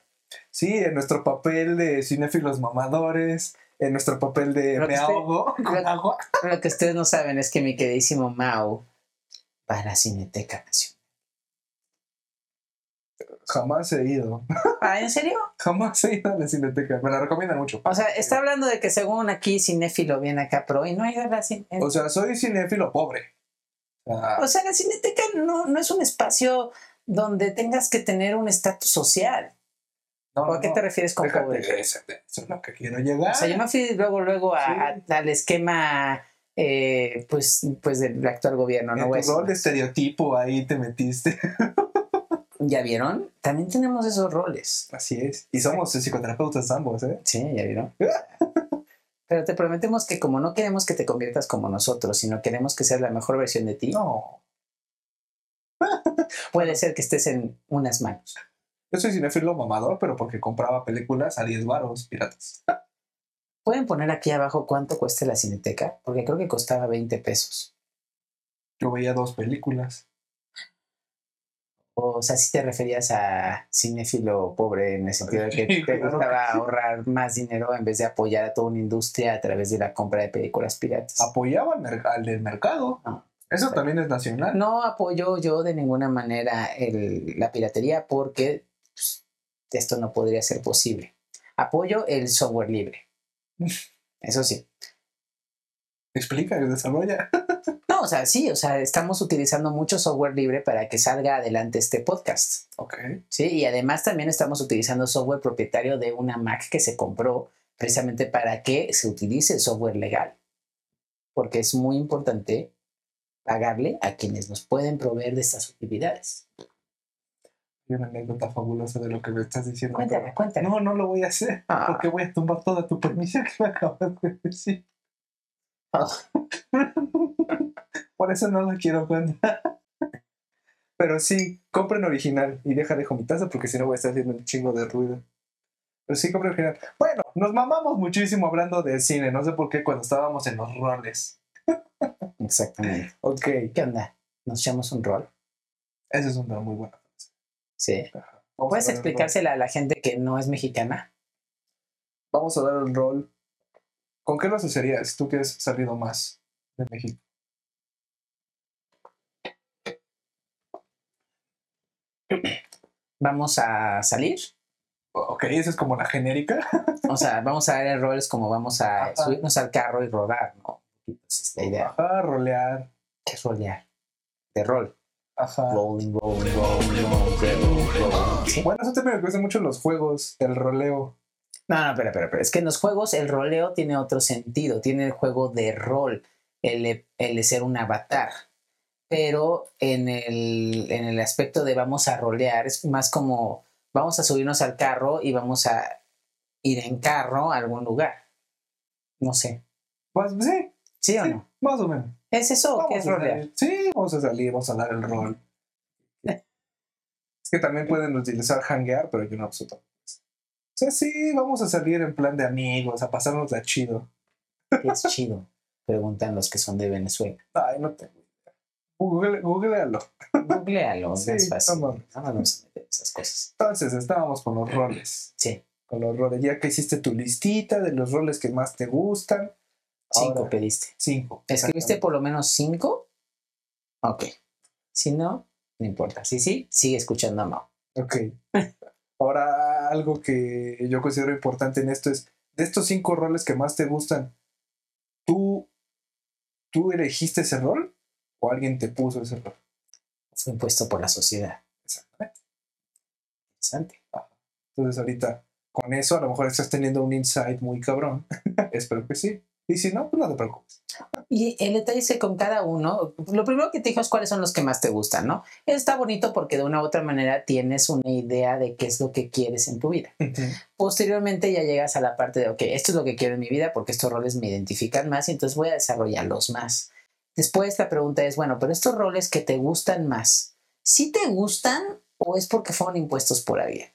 Sí, en nuestro papel de cinéfilos mamadores, en nuestro papel de Lo me usted- ahogo con lo- agua. Lo que ustedes no saben es que mi queridísimo Mau para Cineteca Nacional. Jamás he ido. Ah, ¿en serio? Jamás he ido a la cineteca. Me la recomiendan mucho. O sea, está hablando de que según aquí cinéfilo viene acá pro y no hay nada así. O sea, soy cinéfilo pobre. O sea, O sea, la cineteca no, no es un espacio donde tengas que tener un estatus social. no, ¿O a qué no, te refieres con pobre? Eso, es lo que quiero llegar. O sea, yo me fui luego, luego a- Sí. al esquema, eh, pues, pues del actual gobierno. en No a tu rol de más. estereotipo ahí te metiste. ¿Ya vieron? También tenemos esos roles. Así es. Y somos psicoterapeutas ambos, ¿eh? Sí, ya vieron. Pero te prometemos que como no queremos que te conviertas como nosotros, sino queremos que seas la mejor versión de ti, No. puede ser que estés en unas manos. Yo soy cinéfilo mamador, pero porque compraba películas a 10 varos piratas. ¿Pueden poner aquí abajo cuánto cuesta la cineteca? Porque creo que costaba 20 pesos. Yo veía dos películas. O sea, si te referías a cinéfilo pobre en el sentido de que te gustaba ahorrar más dinero en vez de apoyar a toda una industria a través de la compra de películas piratas. Apoyaba al, mer- al del mercado. No. Eso también es nacional. No apoyo yo de ninguna manera el- la piratería porque pues, esto no podría ser posible. Apoyo el software libre. Eso sí. Explica, desarrolla. O sea, sí, o sea, estamos utilizando mucho software libre para que salga adelante este podcast. Ok. Sí, y además también estamos utilizando software propietario de una Mac que se compró precisamente para que se utilice el software legal. Porque es muy importante pagarle a quienes nos pueden proveer de estas utilidades. Hay una anécdota fabulosa de lo que me estás diciendo. Cuéntame, pero- cuéntame. No, no lo voy a hacer. Ah. Porque voy a tumbar toda tu premisa que me acabas de decir. Ah. Por eso no la quiero contar. Pero sí, compren original y deja de mi taza porque si no voy a estar haciendo un chingo de ruido. Pero sí, compren original. Bueno, nos mamamos muchísimo hablando de cine. No sé por qué cuando estábamos en los roles. Exactamente. Ok, ¿Qué onda? ¿Nos echamos un rol? ese es un rol muy bueno. Sí. ¿Puedes explicársela a la gente que no es mexicana? Vamos a dar el rol. ¿Con qué lo asociarías tú que has salido más de México? Vamos a salir. Ok, esa es como la genérica. O sea, vamos a dar el rol es como vamos a Ajá. subirnos al carro y rodar, ¿no? Esa es la idea. Ajá, rolear. ¿Qué es rolear? De rol. Ajá. Rolling, rolling, rolling. Bueno, eso también me gustan mucho los juegos, el roleo. No, no, espera, espera, espera. Es que en los juegos el roleo tiene otro sentido. Tiene el juego de rol, el el de ser un avatar. Pero en el, en el aspecto de vamos a rolear, es más como vamos a subirnos al carro y vamos a ir en carro a algún lugar. No sé. Pues sí, ¿Sí o no? Más o menos. ¿Es eso o qué es Vamos a rolear? salir. Sí, vamos a salir, vamos a dar el rol. Es que también pueden utilizar hanguear, pero yo no todo. O sea, sí, vamos a salir en plan de amigos, a pasarnos la chido. ¿Qué es chido? Preguntan los que son de Venezuela. Ay, no tengo. Google, googlealo. Googlealo, Sí, no es fácil. no No, mames. nos vamos a meter en esas cosas. Entonces, estábamos con los roles. Sí, Con los roles. Ya que hiciste tu listita de los roles que más te gustan. cinco Ahora, pediste. Cinco. ¿Escribiste por lo menos cinco? Ok. Si no, no importa. Si sí, sigue escuchando a Mau. Ok. Ahora, algo que yo considero importante en esto es, de estos cinco roles que más te gustan, ¿tú, tú elegiste ese rol o alguien te puso ese rol? Fue impuesto por la sociedad. Exactamente. Interesante. Entonces ahorita, con eso a lo mejor estás teniendo un insight muy cabrón. Espero que sí. Y si no, pues no te preocupes. Y el detalle es que con cada uno, lo primero que te dijo es cuáles son los que más te gustan, ¿no? Está bonito porque de una u otra manera tienes una idea de qué es lo que quieres en tu vida. Posteriormente ya llegas a la parte de, ok, esto es lo que quiero en mi vida porque estos roles me identifican más y entonces voy a desarrollarlos más. Después la pregunta es, bueno, pero estos roles que te gustan más, ¿sí te gustan o es porque fueron impuestos por alguien?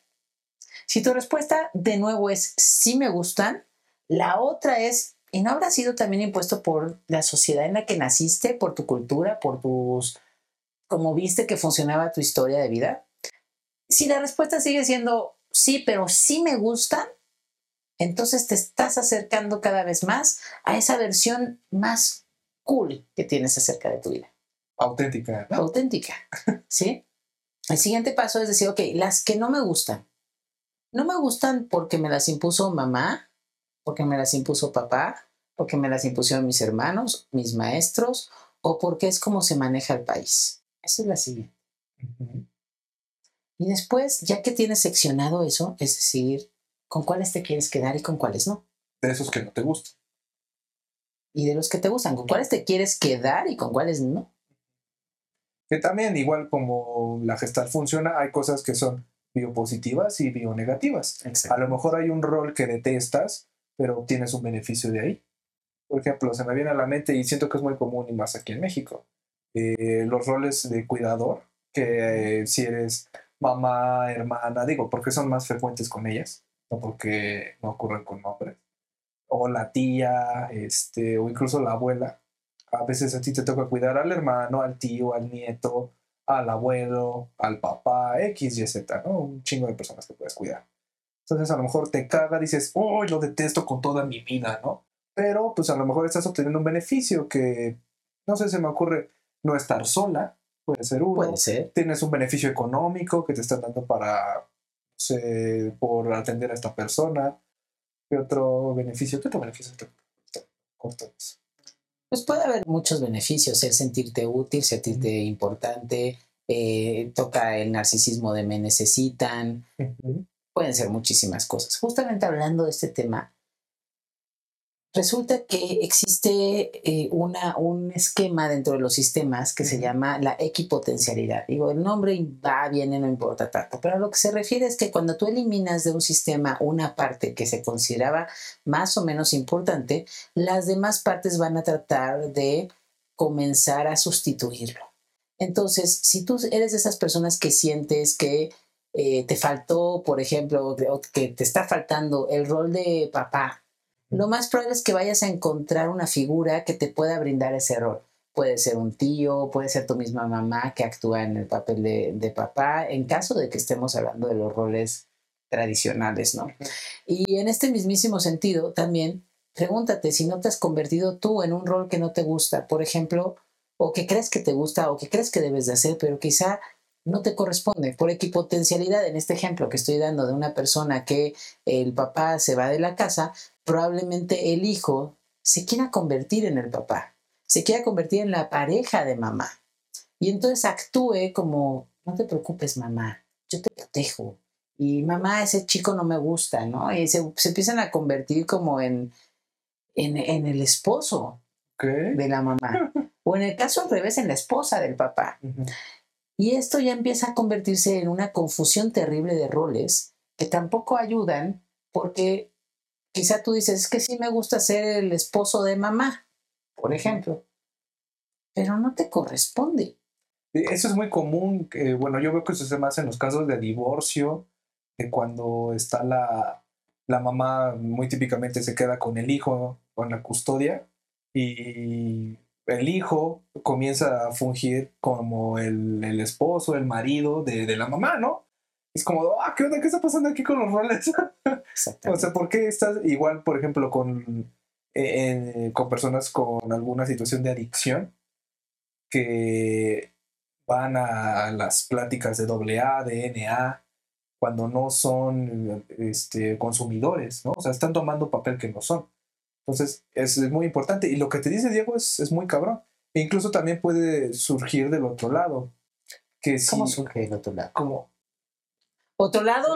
Si tu respuesta de nuevo es sí me gustan, la otra es, ¿y no habrá sido también impuesto por la sociedad en la que naciste, por tu cultura, por tus, como viste que funcionaba tu historia de vida? Si la respuesta sigue siendo sí, pero sí me gustan, entonces te estás acercando cada vez más a esa versión más cool que tienes acerca de tu vida Auténtica. ¿no? auténtica, ¿sí? El siguiente paso es decir, ok, las que no me gustan, no me gustan porque me las impuso mamá, porque me las impuso papá, porque me las impusieron mis hermanos, mis maestros, o porque es como se maneja el país. Esa es la siguiente. Y después, ya que tienes seccionado eso, es decir, con cuáles te quieres quedar y con cuáles no. De esos que no te gustan. Y de los que te gustan, con cuáles te quieres quedar y con cuáles no. Que también, igual como la gestal funciona, hay cosas que son biopositivas y bionegativas. A lo mejor hay un rol que detestas, pero obtienes un beneficio de ahí. Por ejemplo, se me viene a la mente y siento que es muy común y más aquí en México. eh, los roles de cuidador, que eh, si eres mamá, hermana, digo, porque son más frecuentes con ellas, no porque no ocurren con hombres. O la tía, este, o incluso la abuela. A veces a ti te toca cuidar al hermano, al tío, al nieto, al abuelo, al papá, X, Y, Z, ¿no? Un chingo de personas que puedes cuidar. Entonces a lo mejor te caga, dices, oh, lo detesto con toda mi vida, ¿no? Pero pues a lo mejor estás obteniendo un beneficio que, no sé, se me ocurre no estar sola, puede ser uno. Puede ser. Tienes un beneficio económico que te están dando para, no sé, por atender a esta persona. ¿Qué otro beneficio? ¿Qué otro beneficio te eso? Pues puede haber muchos beneficios, el sentirte útil, sentirte importante, eh, toca el narcisismo de me necesitan, pueden ser muchísimas cosas. Justamente hablando de este tema, resulta que existe eh, una, un esquema dentro de los sistemas que se llama la equipotencialidad. Digo, el nombre va, viene, no importa tanto, pero a lo que se refiere es que cuando tú eliminas de un sistema una parte que se consideraba más o menos importante, las demás partes van a tratar de comenzar a sustituirlo. Entonces, si tú eres de esas personas que sientes que eh, te faltó, por ejemplo, o que te está faltando el rol de papá, lo más probable es que vayas a encontrar una figura que te pueda brindar ese rol. Puede ser un tío, puede ser tu misma mamá que actúa en el papel de, papá, en caso de que estemos hablando de los roles tradicionales, ¿no? Y en este mismísimo sentido, también pregúntate si no te has convertido tú en un rol que no te gusta, por ejemplo, o que crees que te gusta o que crees que debes de hacer, pero quizá no te corresponde. Por equipotencialidad, en este ejemplo que estoy dando de una persona que el papá se va de la casa, probablemente el hijo se quiera convertir en el papá, se quiera convertir en la pareja de mamá. Y entonces actúe como, no te preocupes mamá, yo te protejo. Y mamá, ese chico no me gusta, ¿no? Y se, se empiezan a convertir como en, en, en el esposo de la mamá. O en el caso al revés, en la esposa del papá. Y esto ya empieza a convertirse en una confusión terrible de roles que tampoco ayudan porque quizá tú dices, es que sí me gusta ser el esposo de mamá, por ejemplo. Pero no te corresponde. Eso es muy común. bueno, yo veo que eso se más en los casos de divorcio, que cuando está la, la mamá, muy típicamente se queda con el hijo, con la custodia, y el hijo comienza a fungir como el, el esposo, el marido de, de la mamá, ¿no? Es como, ah, ¿qué onda? ¿Qué está pasando aquí con los roles? o sea, ¿por qué estás igual, por ejemplo, con, eh, eh, con personas con alguna situación de adicción que van a las pláticas de AA, de NA, cuando no son este, consumidores, ¿no? O sea, están tomando papel que no son. Entonces, es, muy importante. Y lo que te dice Diego es, es muy cabrón. E incluso también puede surgir del otro lado. Que ¿Cómo surge el otro lado? como ¿Otro lado?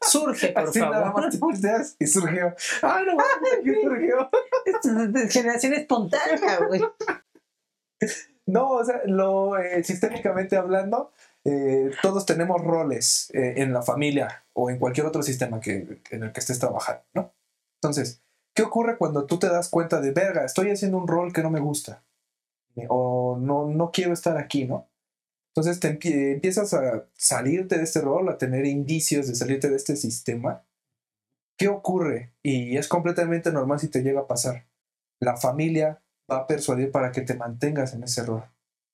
Surge, por así nada favor. más te volteas y surgió. ¡Ah, no! ¿Qué surgió? Esto es de generación espontánea, güey. No, o sea, lo, eh, sistémicamente hablando, eh, todos tenemos roles eh, en la familia o en cualquier otro sistema que, en el que estés trabajando, ¿no? Entonces, ¿qué ocurre cuando tú te das cuenta de, verga, estoy haciendo un rol que no me gusta? O no, no quiero estar aquí, ¿no? Entonces te empie- empiezas a salirte de este rol, a tener indicios de salirte de este sistema. ¿Qué ocurre? Y es completamente normal si te llega a pasar. La familia va a persuadir para que te mantengas en ese rol.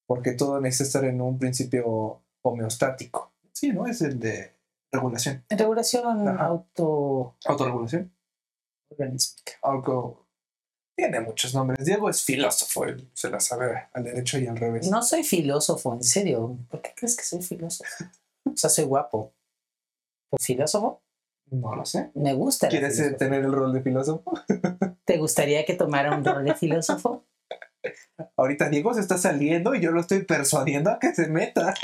Porque todo necesita estar en un principio homeostático. Sí, ¿no? Es el de regulación. Regulación Ajá. auto Autorregulación. organísmica. Algo. Tiene muchos nombres. Diego es filósofo, él se la sabe al derecho y al revés. No soy filósofo, en serio. ¿Por qué crees que soy filósofo? O sea, soy guapo. ¿Por filósofo? No lo sé. Me gusta. ¿Quieres eh, tener el rol de filósofo? ¿Te gustaría que tomara un rol de filósofo? Ahorita Diego se está saliendo y yo lo estoy persuadiendo a que se meta.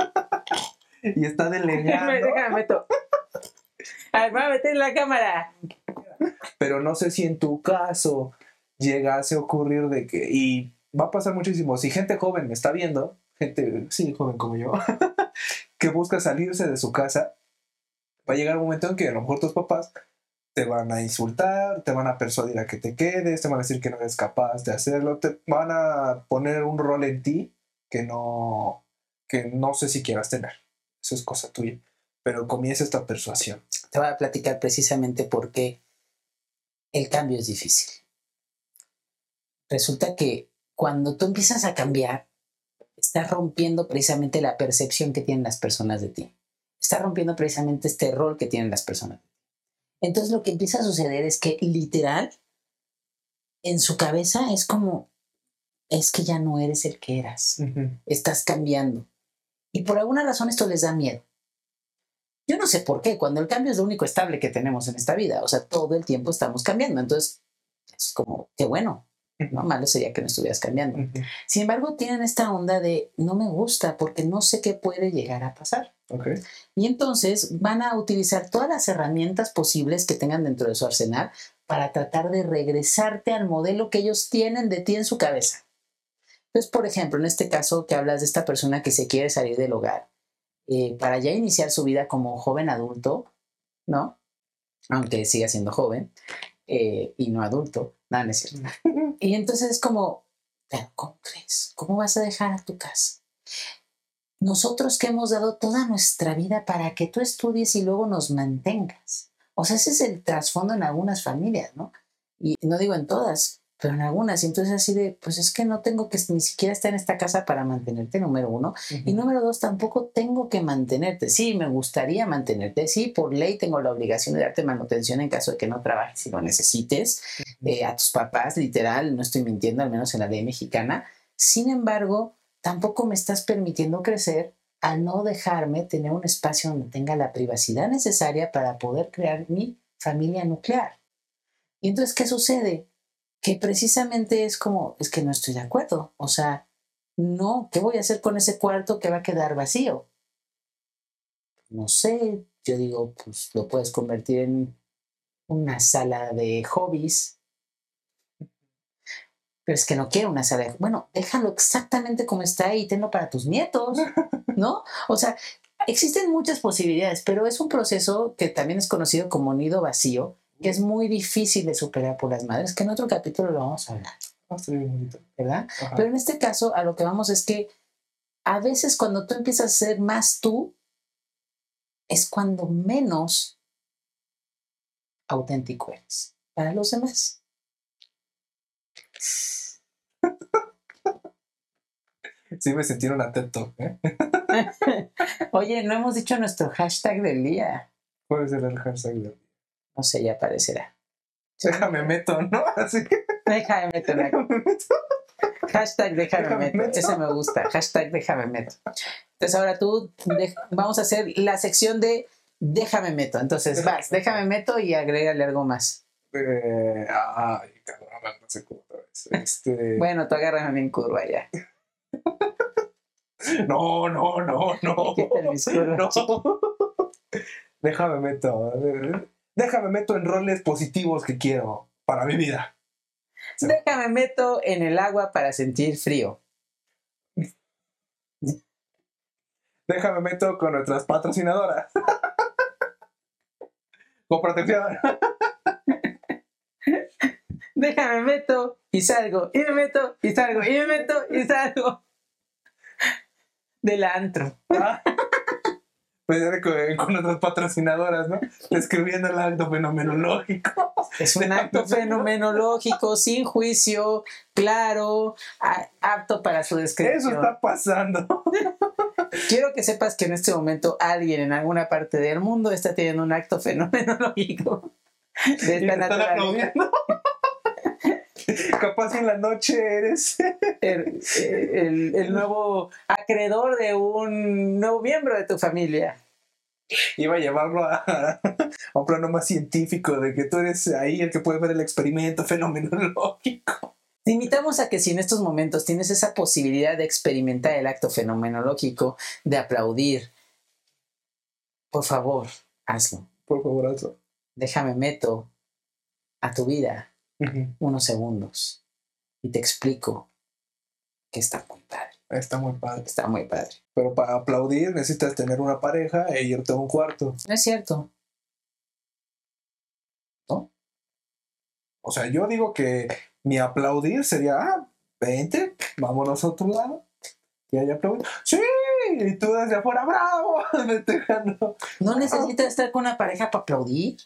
y está delineando. Déjame meto. A ver, voy a meter la cámara. pero no sé si en tu caso llegase a ocurrir de que, y va a pasar muchísimo, si gente joven me está viendo, gente, sí, joven como yo, que busca salirse de su casa, va a llegar un momento en que a lo mejor tus papás te van a insultar, te van a persuadir a que te quedes, te van a decir que no eres capaz de hacerlo, te van a poner un rol en ti que no, que no sé si quieras tener. Eso es cosa tuya. Pero comienza esta persuasión. Te voy a platicar precisamente por qué el cambio es difícil. Resulta que cuando tú empiezas a cambiar, estás rompiendo precisamente la percepción que tienen las personas de ti. Estás rompiendo precisamente este rol que tienen las personas. Entonces lo que empieza a suceder es que literal, en su cabeza es como, es que ya no eres el que eras estás cambiando. Y por alguna razón esto les da miedo. Yo no sé por qué, cuando el cambio es lo único estable que tenemos en esta vida, o sea, todo el tiempo estamos cambiando, entonces es como, qué bueno, ¿no? Malo sería que no estuvieras cambiando. Sin embargo, tienen esta onda de, no me gusta porque no sé qué puede llegar a pasar. Y entonces van a utilizar todas las herramientas posibles que tengan dentro de su arsenal para tratar de regresarte al modelo que ellos tienen de ti en su cabeza. Entonces, por ejemplo, en este caso que hablas de esta persona que se quiere salir del hogar eh, para ya iniciar su vida como joven adulto, ¿no? Aunque siga siendo joven eh, y no adulto, nada, no es cierto. Y entonces es como, pero ¿cómo crees? ¿Cómo vas a dejar a tu casa? Nosotros que hemos dado toda nuestra vida para que tú estudies y luego nos mantengas. O sea, ese es el trasfondo en algunas familias, ¿no? Y no digo en todas, pero en algunas. Y entonces así de, pues es que no tengo que ni siquiera estar en esta casa para mantenerte, número uno. Y número dos, tampoco tengo que mantenerte. Sí, me gustaría mantenerte. Sí, por ley tengo la obligación de darte manutención en caso de que no trabajes y lo necesites. Eh, a tus papás, literal, no estoy mintiendo, al menos en la ley mexicana. Sin embargo, tampoco me estás permitiendo crecer al no dejarme tener un espacio donde tenga la privacidad necesaria para poder crear mi familia nuclear. Y entonces, ¿qué sucede? Que precisamente es como, es que no estoy de acuerdo. O sea, no, ¿qué voy a hacer con ese cuarto que va a quedar vacío? No sé, yo digo, pues lo puedes convertir en una sala de hobbies. Pero es que no quiero una sala de... Bueno, déjalo exactamente como está y tenlo para tus nietos, ¿no? O sea, existen muchas posibilidades, pero es un proceso que también es conocido como nido vacío, que es muy difícil de superar por las madres, que en otro capítulo lo vamos a hablar. Estaría bien bonito. ¿verdad? Ajá. Pero en este caso, a lo que vamos es que a veces cuando tú empiezas a ser más tú, es cuando menos auténtico eres para los demás. Sí, me sentí un atento. ¿eh? Oye, no hemos dicho nuestro hashtag del día. Puede ser el hashtag de. No sé, ya aparecerá. Déjame meto, ¿no? Así que. Déjame la- Déjame meto. Hashtag déjame Déjame meto. meto. Ese me gusta. Hashtag déjame meto. Entonces ahora tú vamos a hacer la sección de déjame meto. Entonces vas, déjame meto y agrégale algo más. Eh, ay, cabrón, no sé cómo otra vez. Este. Bueno, tú agárrame en curva ya. No, no, no, no. Quítale mis curvas. No. Déjame meto. Déjame meto en roles positivos que quiero para mi vida. Déjame meto en el agua para sentir frío. Déjame meto con nuestras patrocinadoras. Con protección. Déjame meto y salgo. Y me meto y salgo. Y me meto y salgo. Del antro. Ya con, con nuestras patrocinadoras, ¿no? Describiendo el acto fenomenológico. Es un acto fenomenológico, sin juicio, claro, a- apto para su Eso descripción. está pasando. Quiero que sepas que en este momento alguien en alguna parte del mundo está teniendo un acto fenomenológico de esta naturaleza. Capaz en la noche eres El, el- el nuevo acreedor de un nuevo miembro de tu familia. iba a llevarlo a, a un plano más científico de que tú eres ahí el que puede ver el experimento fenomenológico. Te invitamos a que si en estos momentos tienes esa posibilidad de experimentar el acto fenomenológico, de aplaudir, por favor, hazlo. Por favor, hazlo. Déjame meto a tu vida unos segundos y te explico que está muy padre. Está muy padre. Está muy padre. Pero para aplaudir necesitas tener una pareja e irte a un cuarto. No es cierto. O sea, yo digo que mi aplaudir sería, ah, vente, vámonos a otro lado. Y ahí aplaudir. Sí, y tú desde afuera, bravo. No necesitas estar con una pareja para aplaudir.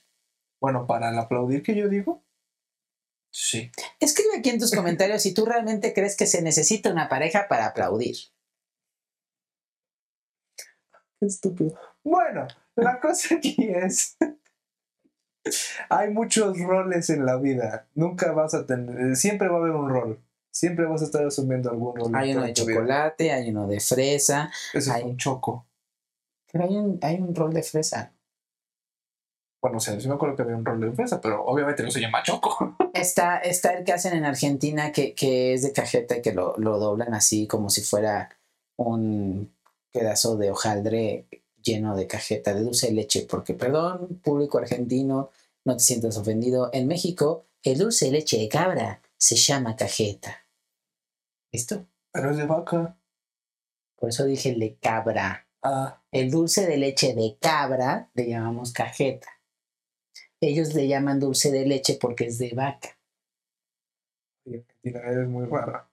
Bueno, para el aplaudir que yo digo, sí. Escribe aquí en tus comentarios si tú realmente crees que se necesita una pareja para aplaudir. Qué estúpido. Bueno, la cosa aquí es. Hay muchos roles en la vida. Nunca vas a tener. Siempre va a haber un rol. Siempre vas a estar asumiendo algún rol. Hay uno de vida. chocolate, hay uno de fresa, Ese hay- es un choco. pero hay un, hay un rol de fresa. Bueno, o sea, sí me acuerdo que había un rol de fresa, pero obviamente no se llama choco. Está, está el que hacen en Argentina que, que es de cajeta y que lo, lo doblan así como si fuera un pedazo de hojaldre lleno de cajeta, de dulce de leche, porque perdón, público argentino, no te sientas ofendido. En México, el dulce de leche de cabra se llama cajeta. ¿Listo? Pero es de vaca. Por eso dije el de cabra. Ah, El dulce de leche de cabra le llamamos cajeta. Ellos le llaman dulce de leche porque es de vaca. y Argentina, eres muy rara.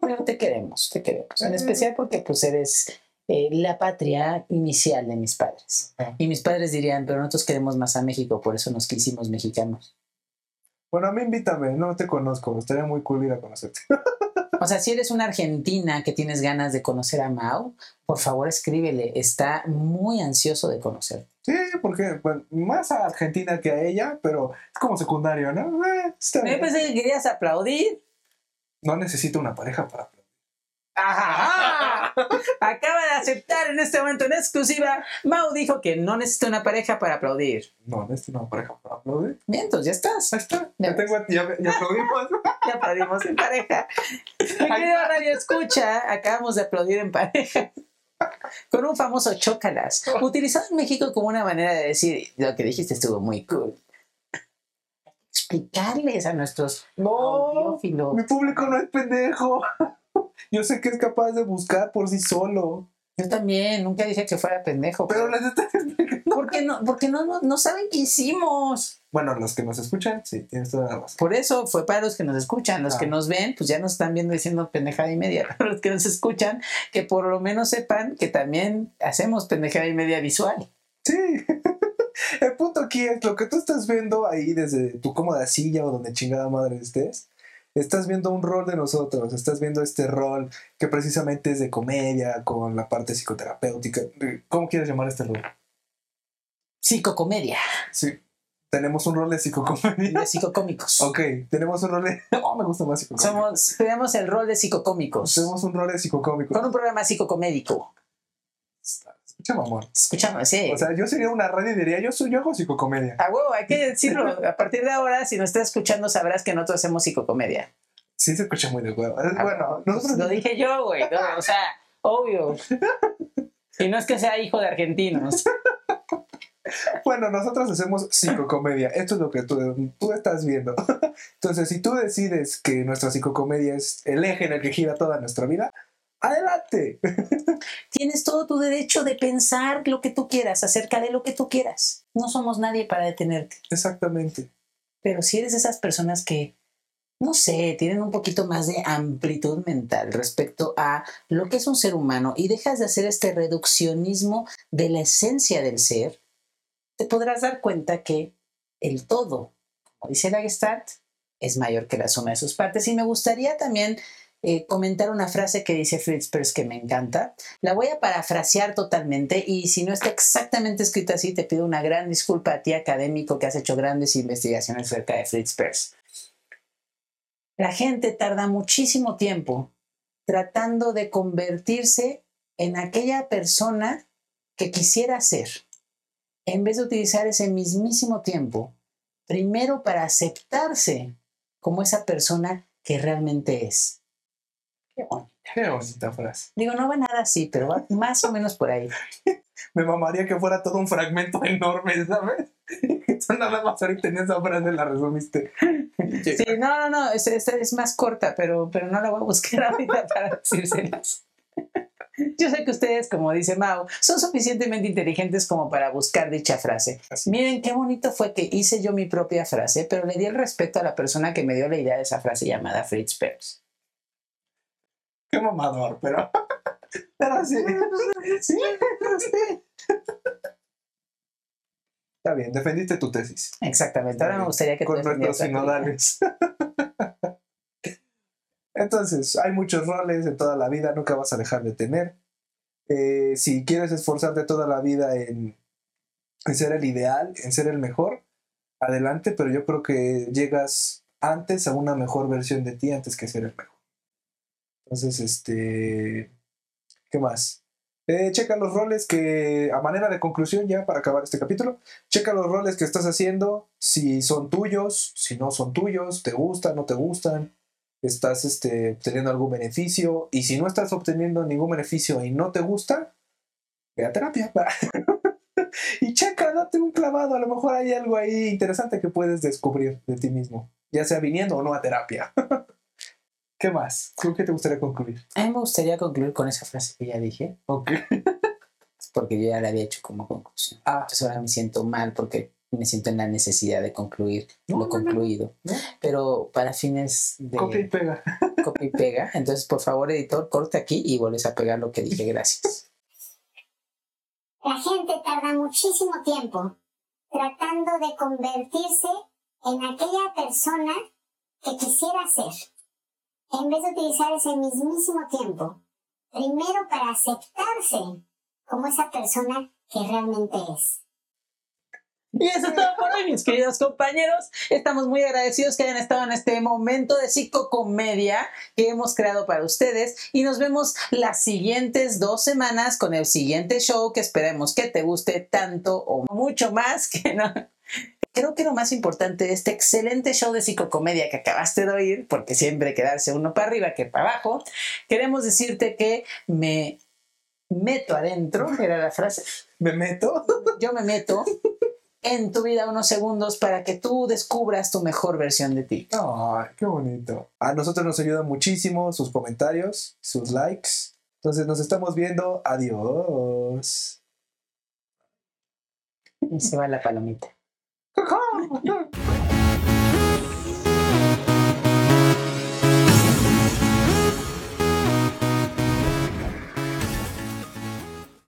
Pero te queremos, te queremos. En especial porque pues eres eh, la patria inicial de mis padres. Ajá. Y mis padres dirían, pero nosotros queremos más a México, por eso nos quisimos mexicanos. Bueno, a mí invítame, no te conozco. Estaría muy cool ir a conocerte. O sea, si eres una argentina que tienes ganas de conocer a Mao, por favor escríbele. Está muy ansioso de conocerte. Sí, porque más a Argentina que a ella, pero es como secundario, ¿no? Eh, Me pensé que querías aplaudir. No necesito una pareja para aplaudir. ¡Ajá! Acaba de aceptar en este momento en exclusiva. Mau dijo que no necesita una pareja para aplaudir. No necesito una pareja para aplaudir. Bien, entonces ya estás. Ahí está. Ya Ya, tengo, ya, ya aplaudimos. Ya aplaudimos en pareja. Mi querido Radio Escucha, acabamos de aplaudir en pareja. Con un famoso chócalas, utilizado en México como una manera de decir lo que dijiste estuvo muy cool. Explicarles a nuestros No, audiófilos. mi público no es pendejo. Yo sé que es capaz de buscar por sí solo. Yo también, nunca dije que fuera pendejo. Pero les está porque no, porque no, no, no saben qué hicimos. Bueno, los que nos escuchan, sí, tienes toda la razón. Por eso fue para los que nos escuchan, los Ah. que nos ven, pues ya nos están viendo diciendo pendejada y media. Para los que nos escuchan, que por lo menos sepan que también hacemos pendejada y media visual. Sí. El punto aquí es lo que tú estás viendo ahí desde tu cómoda silla o donde chingada madre estés. Estás viendo un rol de nosotros, estás viendo este rol que precisamente es de comedia, con la parte psicoterapéutica. ¿Cómo quieres llamar este rol? Psicocomedia, Sí, tenemos un rol de psicocomedia. de psicocómicos. Ok, tenemos un rol de... Oh, me gusta más psicocómico. Somos, tenemos el rol de psicocómicos. Tenemos un rol de psicocómico. Con un programa psicocomédico. Escucha, mamón. Escuchamos, sí. O sea, yo sería una radio y diría, yo soy yo hago psicocomedia. a huevo, hay que decirlo. A partir de ahora, si nos estás escuchando, sabrás que nosotros hacemos psicocomedia. Sí, se escucha muy de huevo. Ah, Bueno, nosotros... Lo dije yo, güey. no, o sea, obvio. Y no es que sea hijo de argentinos. Bueno, nosotros hacemos psicocomedia. Esto es lo que tú, tú estás viendo. Entonces, si tú decides que nuestra psicocomedia es el eje en el que gira toda nuestra vida, adelante. Tienes todo tu derecho de pensar lo que tú quieras acerca de lo que tú quieras. No somos nadie para detenerte. Exactamente. Pero si eres de esas personas que, no sé, tienen un poquito más de amplitud mental respecto a lo que es un ser humano y dejas de hacer este reduccionismo de la esencia del ser, te podrás dar cuenta que el todo, como dice la Gestalt, es mayor que la suma de sus partes. Y me gustaría también eh, comentar una frase que dice Fritz Perls que me encanta. La voy a parafrasear totalmente y si no está exactamente escrita así, te pido una gran disculpa a ti académico que has hecho grandes investigaciones acerca de Fritz Perls. La gente tarda muchísimo tiempo tratando de convertirse en aquella persona que quisiera ser, en vez de utilizar ese mismísimo tiempo, primero para aceptarse como esa persona que realmente es. Qué bonita frase. Digo, no va nada así, pero va más o menos por ahí. Me mamaría que fuera todo un fragmento enorme, ¿sabes? Tú nada más ahorita en esa frase la resumiste. Sí, no, no, no, esta es más corta, pero, pero no la voy a buscar ahorita para decírselas. Yo sé que ustedes, como dice Mao, son suficientemente inteligentes como para buscar dicha frase. Así. Miren qué bonito fue que hice yo mi propia frase, pero le di el respeto a la persona que me dio la idea de esa frase llamada Fritz Perls. Qué mamador, pero. Pero sí. Sí, pero sí. Está bien, defendiste tu tesis. Exactamente. Ahora me gustaría que con sinodales. Entonces, hay muchos roles en toda la vida, nunca vas a dejar de tener. Eh, si quieres esforzarte toda la vida en, en ser el ideal, en ser el mejor, adelante, pero yo creo que llegas antes a una mejor versión de ti antes que ser el mejor. Entonces, este, ¿qué más? Eh, checa los roles que, a manera de conclusión ya para acabar este capítulo, checa los roles que estás haciendo, si son tuyos, si no son tuyos, te gustan, no te gustan, estás este, obteniendo algún beneficio, y si no estás obteniendo ningún beneficio y no te gusta, ve a terapia. y checa, date un clavado, a lo mejor hay algo ahí interesante que puedes descubrir de ti mismo, ya sea viniendo o no a terapia. ¿Qué más? ¿Con qué te gustaría concluir? A mí me gustaría concluir con esa frase que ya dije, Ok. porque yo ya la había hecho como conclusión. Ah, Entonces ahora me siento mal porque me siento en la necesidad de concluir No, lo no, concluido. ¿no? Pero para fines de Copia y pega. copia y pega, entonces por favor editor, corta aquí y vuelves a pegar lo que dije. Gracias. La gente tarda muchísimo tiempo tratando de convertirse en aquella persona que quisiera ser, en vez de utilizar ese mismísimo tiempo primero para aceptarse como esa persona que realmente es. Y eso es todo por hoy, mis queridos compañeros. Estamos muy agradecidos que hayan estado en este momento de psicocomedia que hemos creado para ustedes. Y nos vemos las siguientes dos semanas con el siguiente show que esperemos que te guste tanto o mucho más que no. Creo que lo más importante de este excelente show de psicocomedia que acabaste de oír, porque siempre hay que darse uno para arriba que para abajo, queremos decirte que me meto adentro, era la frase, ¿Me meto? yo me meto en tu vida unos segundos para que tú descubras tu mejor versión de ti. Ay, qué bonito. A nosotros nos ayuda muchísimo sus comentarios, sus likes. Entonces nos estamos viendo. Adiós. Y se va la palomita. 靠！